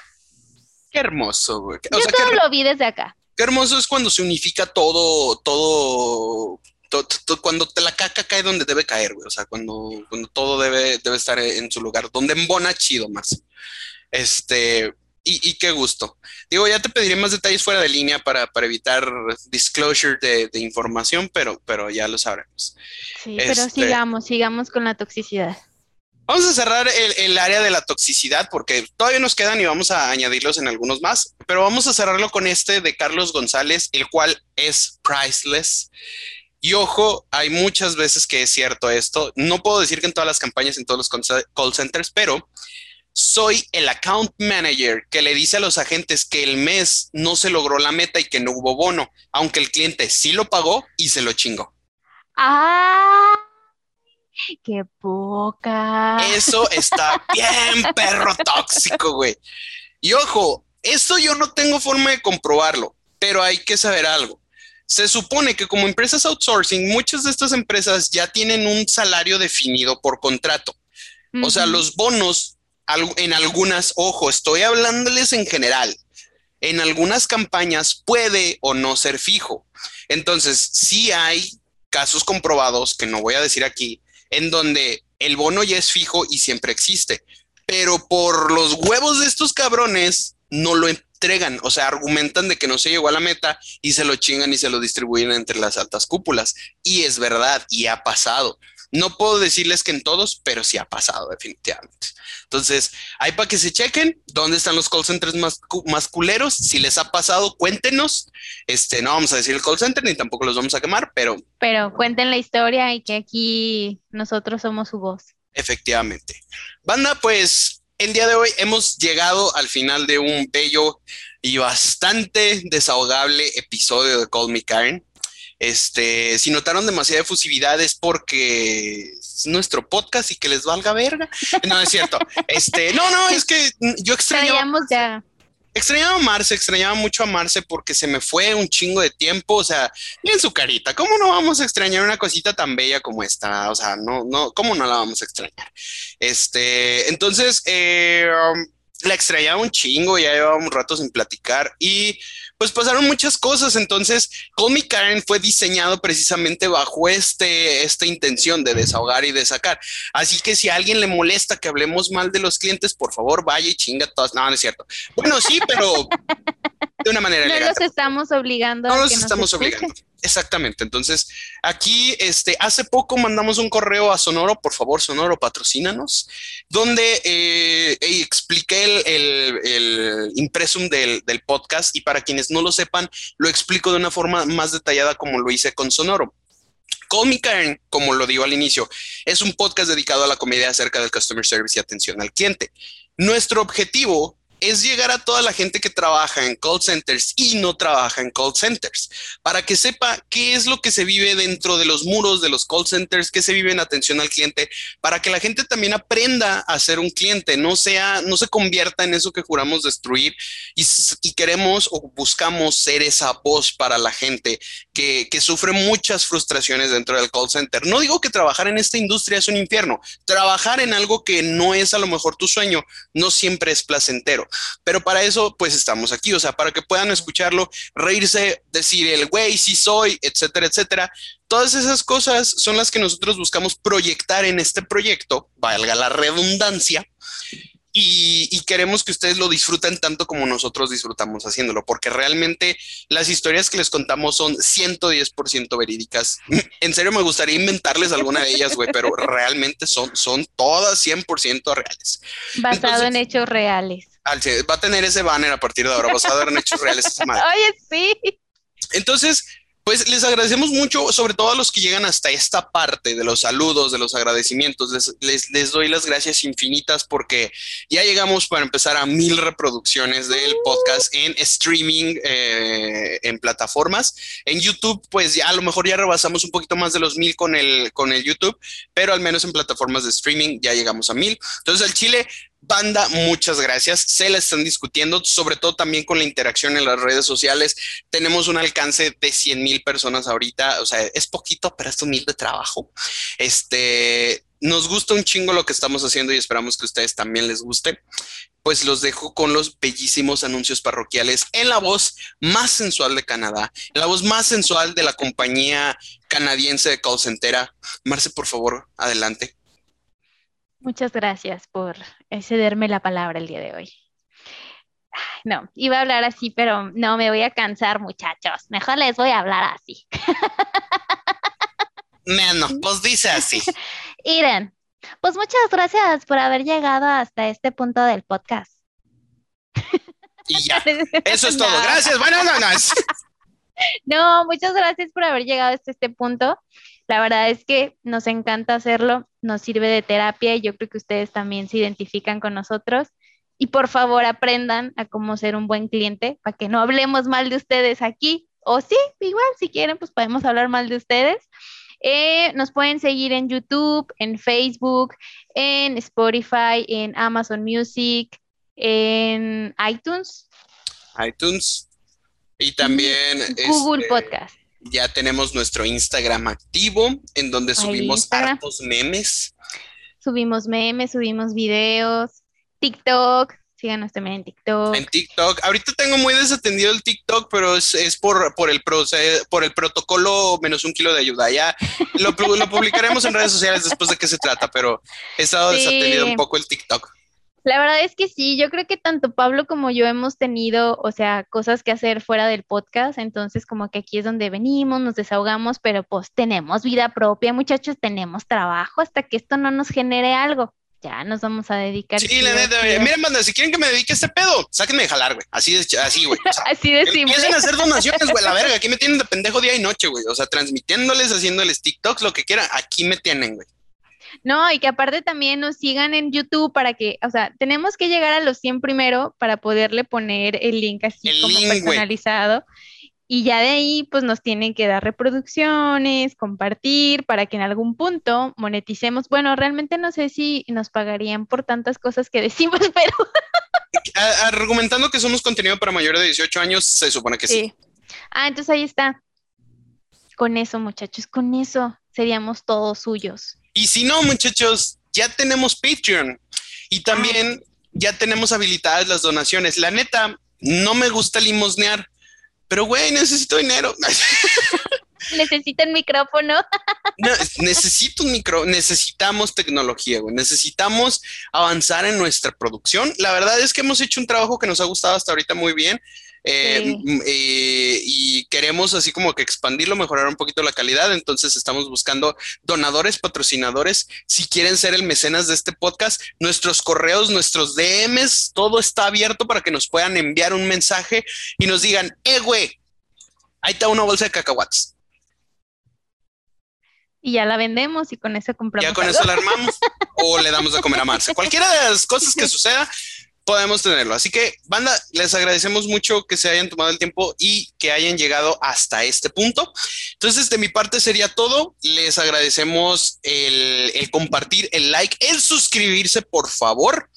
Speaker 1: Qué hermoso, güey.
Speaker 2: Yo todo lo vi desde acá.
Speaker 1: Qué hermoso es cuando se unifica todo, todo, cuando te la caca cae donde debe caer, güey. O sea, cuando, cuando todo debe, debe estar en su lugar, donde embona chido más. Este, y, qué gusto. Digo, ya te pediré más detalles fuera de línea para, para evitar disclosure de, de, información, pero, pero ya lo sabremos.
Speaker 2: Sí, pero este sigamos, sigamos con la toxicidad.
Speaker 1: Vamos a cerrar el, área de la toxicidad porque todavía nos quedan y vamos a añadirlos en algunos más, pero vamos a cerrarlo con este de Carlos González, el cual es priceless. Y ojo, hay muchas veces que es cierto esto. No puedo decir que en todas las campañas, en todos los call centers, pero soy el account manager que le dice a los agentes que el mes no se logró la meta y que no hubo bono, aunque el cliente sí lo pagó y se lo chingó.
Speaker 2: Ah. Qué poca.
Speaker 1: Eso está bien perro tóxico, güey. Y ojo, esto yo no tengo forma de comprobarlo, pero hay que saber algo. Se supone que como empresas outsourcing, muchas de estas empresas ya tienen un salario definido por contrato. O sea, los bonos en algunas, ojo, estoy hablándoles en general, en algunas campañas puede o no ser fijo. Entonces, sí hay casos comprobados, que no voy a decir aquí, en donde el bono ya es fijo y siempre existe, pero por los huevos de estos cabrones no lo entregan, o sea, argumentan de que no se llegó a la meta y se lo chingan y se lo distribuyen entre las altas cúpulas. Y es verdad, y ha pasado. No puedo decirles que en todos, pero sí ha pasado definitivamente. Entonces, hay para que se chequen dónde están los call centers más, más culeros. Si les ha pasado, cuéntenos. Este, no vamos a decir el call center ni tampoco los vamos a quemar, pero...
Speaker 2: Pero cuenten la historia y que aquí nosotros somos su voz.
Speaker 1: Efectivamente. Banda, pues el día de hoy hemos llegado al final de un bello y bastante desahogable episodio de Call Me Karen. Este, si notaron demasiada efusividad es porque es nuestro podcast y que les valga verga. No, es cierto. Este, no, no, es que yo extrañaba.
Speaker 2: ya.
Speaker 1: Extrañaba a Marce, extrañaba mucho a Marce porque se me fue un chingo de tiempo. O sea, en su carita, ¿cómo no vamos a extrañar una cosita tan bella como esta? O sea, no, no, ¿cómo no la vamos a extrañar? Este, entonces, eh, um, la extrañaba un chingo, ya llevábamos rato sin platicar y pues pasaron muchas cosas. Entonces, Me Karen fue diseñado precisamente bajo este, esta intención de desahogar y de sacar. Así que si a alguien le molesta que hablemos mal de los clientes, por favor, vaya y chinga todas. No, no es cierto. Bueno, sí, pero de una manera
Speaker 2: no los estamos obligando.
Speaker 1: No los estamos obligando. Exactamente. Entonces, aquí, este, hace poco mandamos un correo a Sonoro, por favor, Sonoro, patrocínanos, donde eh, expliqué el, el, impresum del, podcast y para quienes no lo sepan, lo explico de una forma más detallada como lo hice con Sonoro. Call como lo digo al inicio, es un podcast dedicado a la comedia acerca del customer service y atención al cliente. Nuestro objetivo es llegar a toda la gente que trabaja en call centers y no trabaja en call centers, para que sepa qué es lo que se vive dentro de los muros de los call centers, qué se vive en atención al cliente, para que la gente también aprenda a ser un cliente, no sea, no se convierta en eso que juramos destruir y, queremos o buscamos ser esa voz para la gente que, sufre muchas frustraciones dentro del call center. No digo que trabajar en esta industria es un infierno, trabajar en algo que no es a lo mejor tu sueño, no siempre es placentero pero para eso, pues estamos aquí, o sea, para que puedan escucharlo, reírse, decir el güey, sí soy, etcétera, etcétera. Todas esas cosas son las que nosotros buscamos proyectar en este proyecto, valga la redundancia, y, queremos que ustedes lo disfruten tanto como nosotros disfrutamos haciéndolo, porque realmente las historias que les contamos son 110% verídicas. En serio, me gustaría inventarles alguna de ellas, güey, pero realmente son, son todas 100% reales.
Speaker 2: Basado en hechos reales.
Speaker 1: Va a tener ese banner a partir de ahora, basado en hechos reales.
Speaker 2: Oye, sí.
Speaker 1: Entonces, pues les agradecemos mucho, sobre todo a los que llegan hasta esta parte de los saludos, de los agradecimientos. Les, les, doy las gracias infinitas porque ya llegamos para empezar a mil reproducciones del podcast en streaming, eh, en plataformas. En YouTube, pues ya a lo mejor ya rebasamos un poquito más de los mil con el, con el YouTube, pero al menos en plataformas de streaming ya llegamos a mil. Entonces, el Chile, Banda, muchas gracias. Se la están discutiendo, sobre todo también con la interacción en las redes sociales. Tenemos un alcance de 100 mil personas ahorita, o sea, es poquito, pero es de trabajo. Este, nos gusta un chingo lo que estamos haciendo y esperamos que a ustedes también les guste. Pues los dejo con los bellísimos anuncios parroquiales en la voz más sensual de Canadá, en la voz más sensual de la compañía canadiense de call. Marce, por favor, adelante.
Speaker 2: Muchas gracias por cederme la palabra el día de hoy. No, iba a hablar así, pero no me voy a cansar, muchachos. Mejor les voy a hablar así.
Speaker 1: Menos, pues dice así.
Speaker 2: Iren, pues muchas gracias por haber llegado hasta este punto del podcast.
Speaker 1: Y ya, eso es todo. Gracias. Bueno, no, no.
Speaker 2: No, muchas gracias por haber llegado hasta este punto. La verdad es que nos encanta hacerlo, nos sirve de terapia y yo creo que ustedes también se identifican con nosotros. Y por favor aprendan a cómo ser un buen cliente para que no hablemos mal de ustedes aquí. O sí, igual si quieren, pues podemos hablar mal de ustedes. Eh, nos pueden seguir en YouTube, en Facebook, en Spotify, en Amazon Music, en iTunes.
Speaker 1: iTunes. Y también
Speaker 2: Google este, Podcast
Speaker 1: ya tenemos nuestro Instagram activo, en donde subimos hartos memes.
Speaker 2: Subimos memes, subimos videos. TikTok, síganos también en TikTok.
Speaker 1: En TikTok. Ahorita tengo muy desatendido el TikTok, pero es, por, por, el por el protocolo menos un kilo de ayuda. Ya lo, publicaremos en redes sociales después de qué se trata, pero he estado desatendido un poco el TikTok.
Speaker 2: La verdad es que sí, yo creo que tanto Pablo como yo hemos tenido, o sea, cosas que hacer fuera del podcast, entonces como que aquí es donde venimos, nos desahogamos, pero pues tenemos vida propia, muchachos, tenemos trabajo hasta que esto no nos genere algo. Ya nos vamos a dedicar.
Speaker 1: Sí, la neta, miren, banda, si quieren que me dedique a este pedo, sáquenme de jalar, güey. Así de, así, güey.
Speaker 2: así de simple.
Speaker 1: Empiecen a hacer donaciones, güey, la verga. Aquí me tienen de pendejo día y noche, güey. O sea, transmitiéndoles, haciéndoles TikToks, lo que quieran. Aquí me tienen, güey.
Speaker 2: No, y que aparte también nos sigan en YouTube para que, o sea, tenemos que llegar a los 100 primero para poderle poner el link así como personalizado. Y ya de ahí, pues nos tienen que dar reproducciones, compartir, para que en algún punto moneticemos. Bueno, realmente no sé si nos pagarían por tantas cosas que decimos, pero...
Speaker 1: Argumentando que somos contenido para mayores de 18 años, se supone que sí.
Speaker 2: Ah, entonces ahí está. Con eso, muchachos, con eso seríamos todos suyos.
Speaker 1: Y si no, muchachos, ya tenemos Patreon y también ya tenemos habilitadas las donaciones. La neta, no me gusta limosnear, pero güey, necesito dinero.
Speaker 2: Necesito un micrófono.
Speaker 1: necesito un micro, necesitamos tecnología, güey. Necesitamos avanzar en nuestra producción. La verdad es que hemos hecho un trabajo que nos ha gustado hasta ahorita muy bien. Eh, eh, y queremos así como que expandirlo, mejorar un poquito la calidad. Entonces estamos buscando donadores, patrocinadores. Si quieren ser el mecenas de este podcast, nuestros correos, nuestros DMs, todo está abierto para que nos puedan enviar un mensaje y nos digan, eh, güey, ahí está una bolsa de cacahuates.
Speaker 2: Y ya la vendemos y con eso compramos.
Speaker 1: Ya con eso la armamos o le damos de comer a Marce. Cualquiera de las cosas que suceda, podemos tenerlo. Así que, banda, les agradecemos mucho que se hayan tomado el tiempo y que hayan llegado hasta este punto. Entonces, de mi parte sería todo. Les agradecemos el, compartir, el like, el suscribirse, por favor.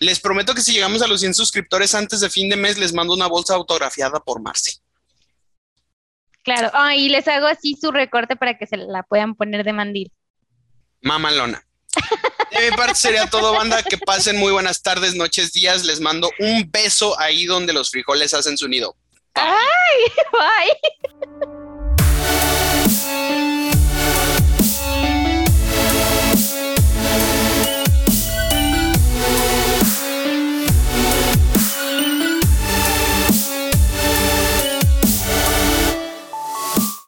Speaker 1: Les prometo que si llegamos a los 100 suscriptores antes de fin de mes, les mando una bolsa autografiada por Marcy.
Speaker 2: Claro, y les hago así su recorte para que se la puedan poner de mandil.
Speaker 1: Mamalona. De mi parte sería todo, banda. Que pasen muy buenas tardes, noches, días. Les mando un beso ahí donde los frijoles hacen su nido.
Speaker 2: ¡Ay! ¡Bye!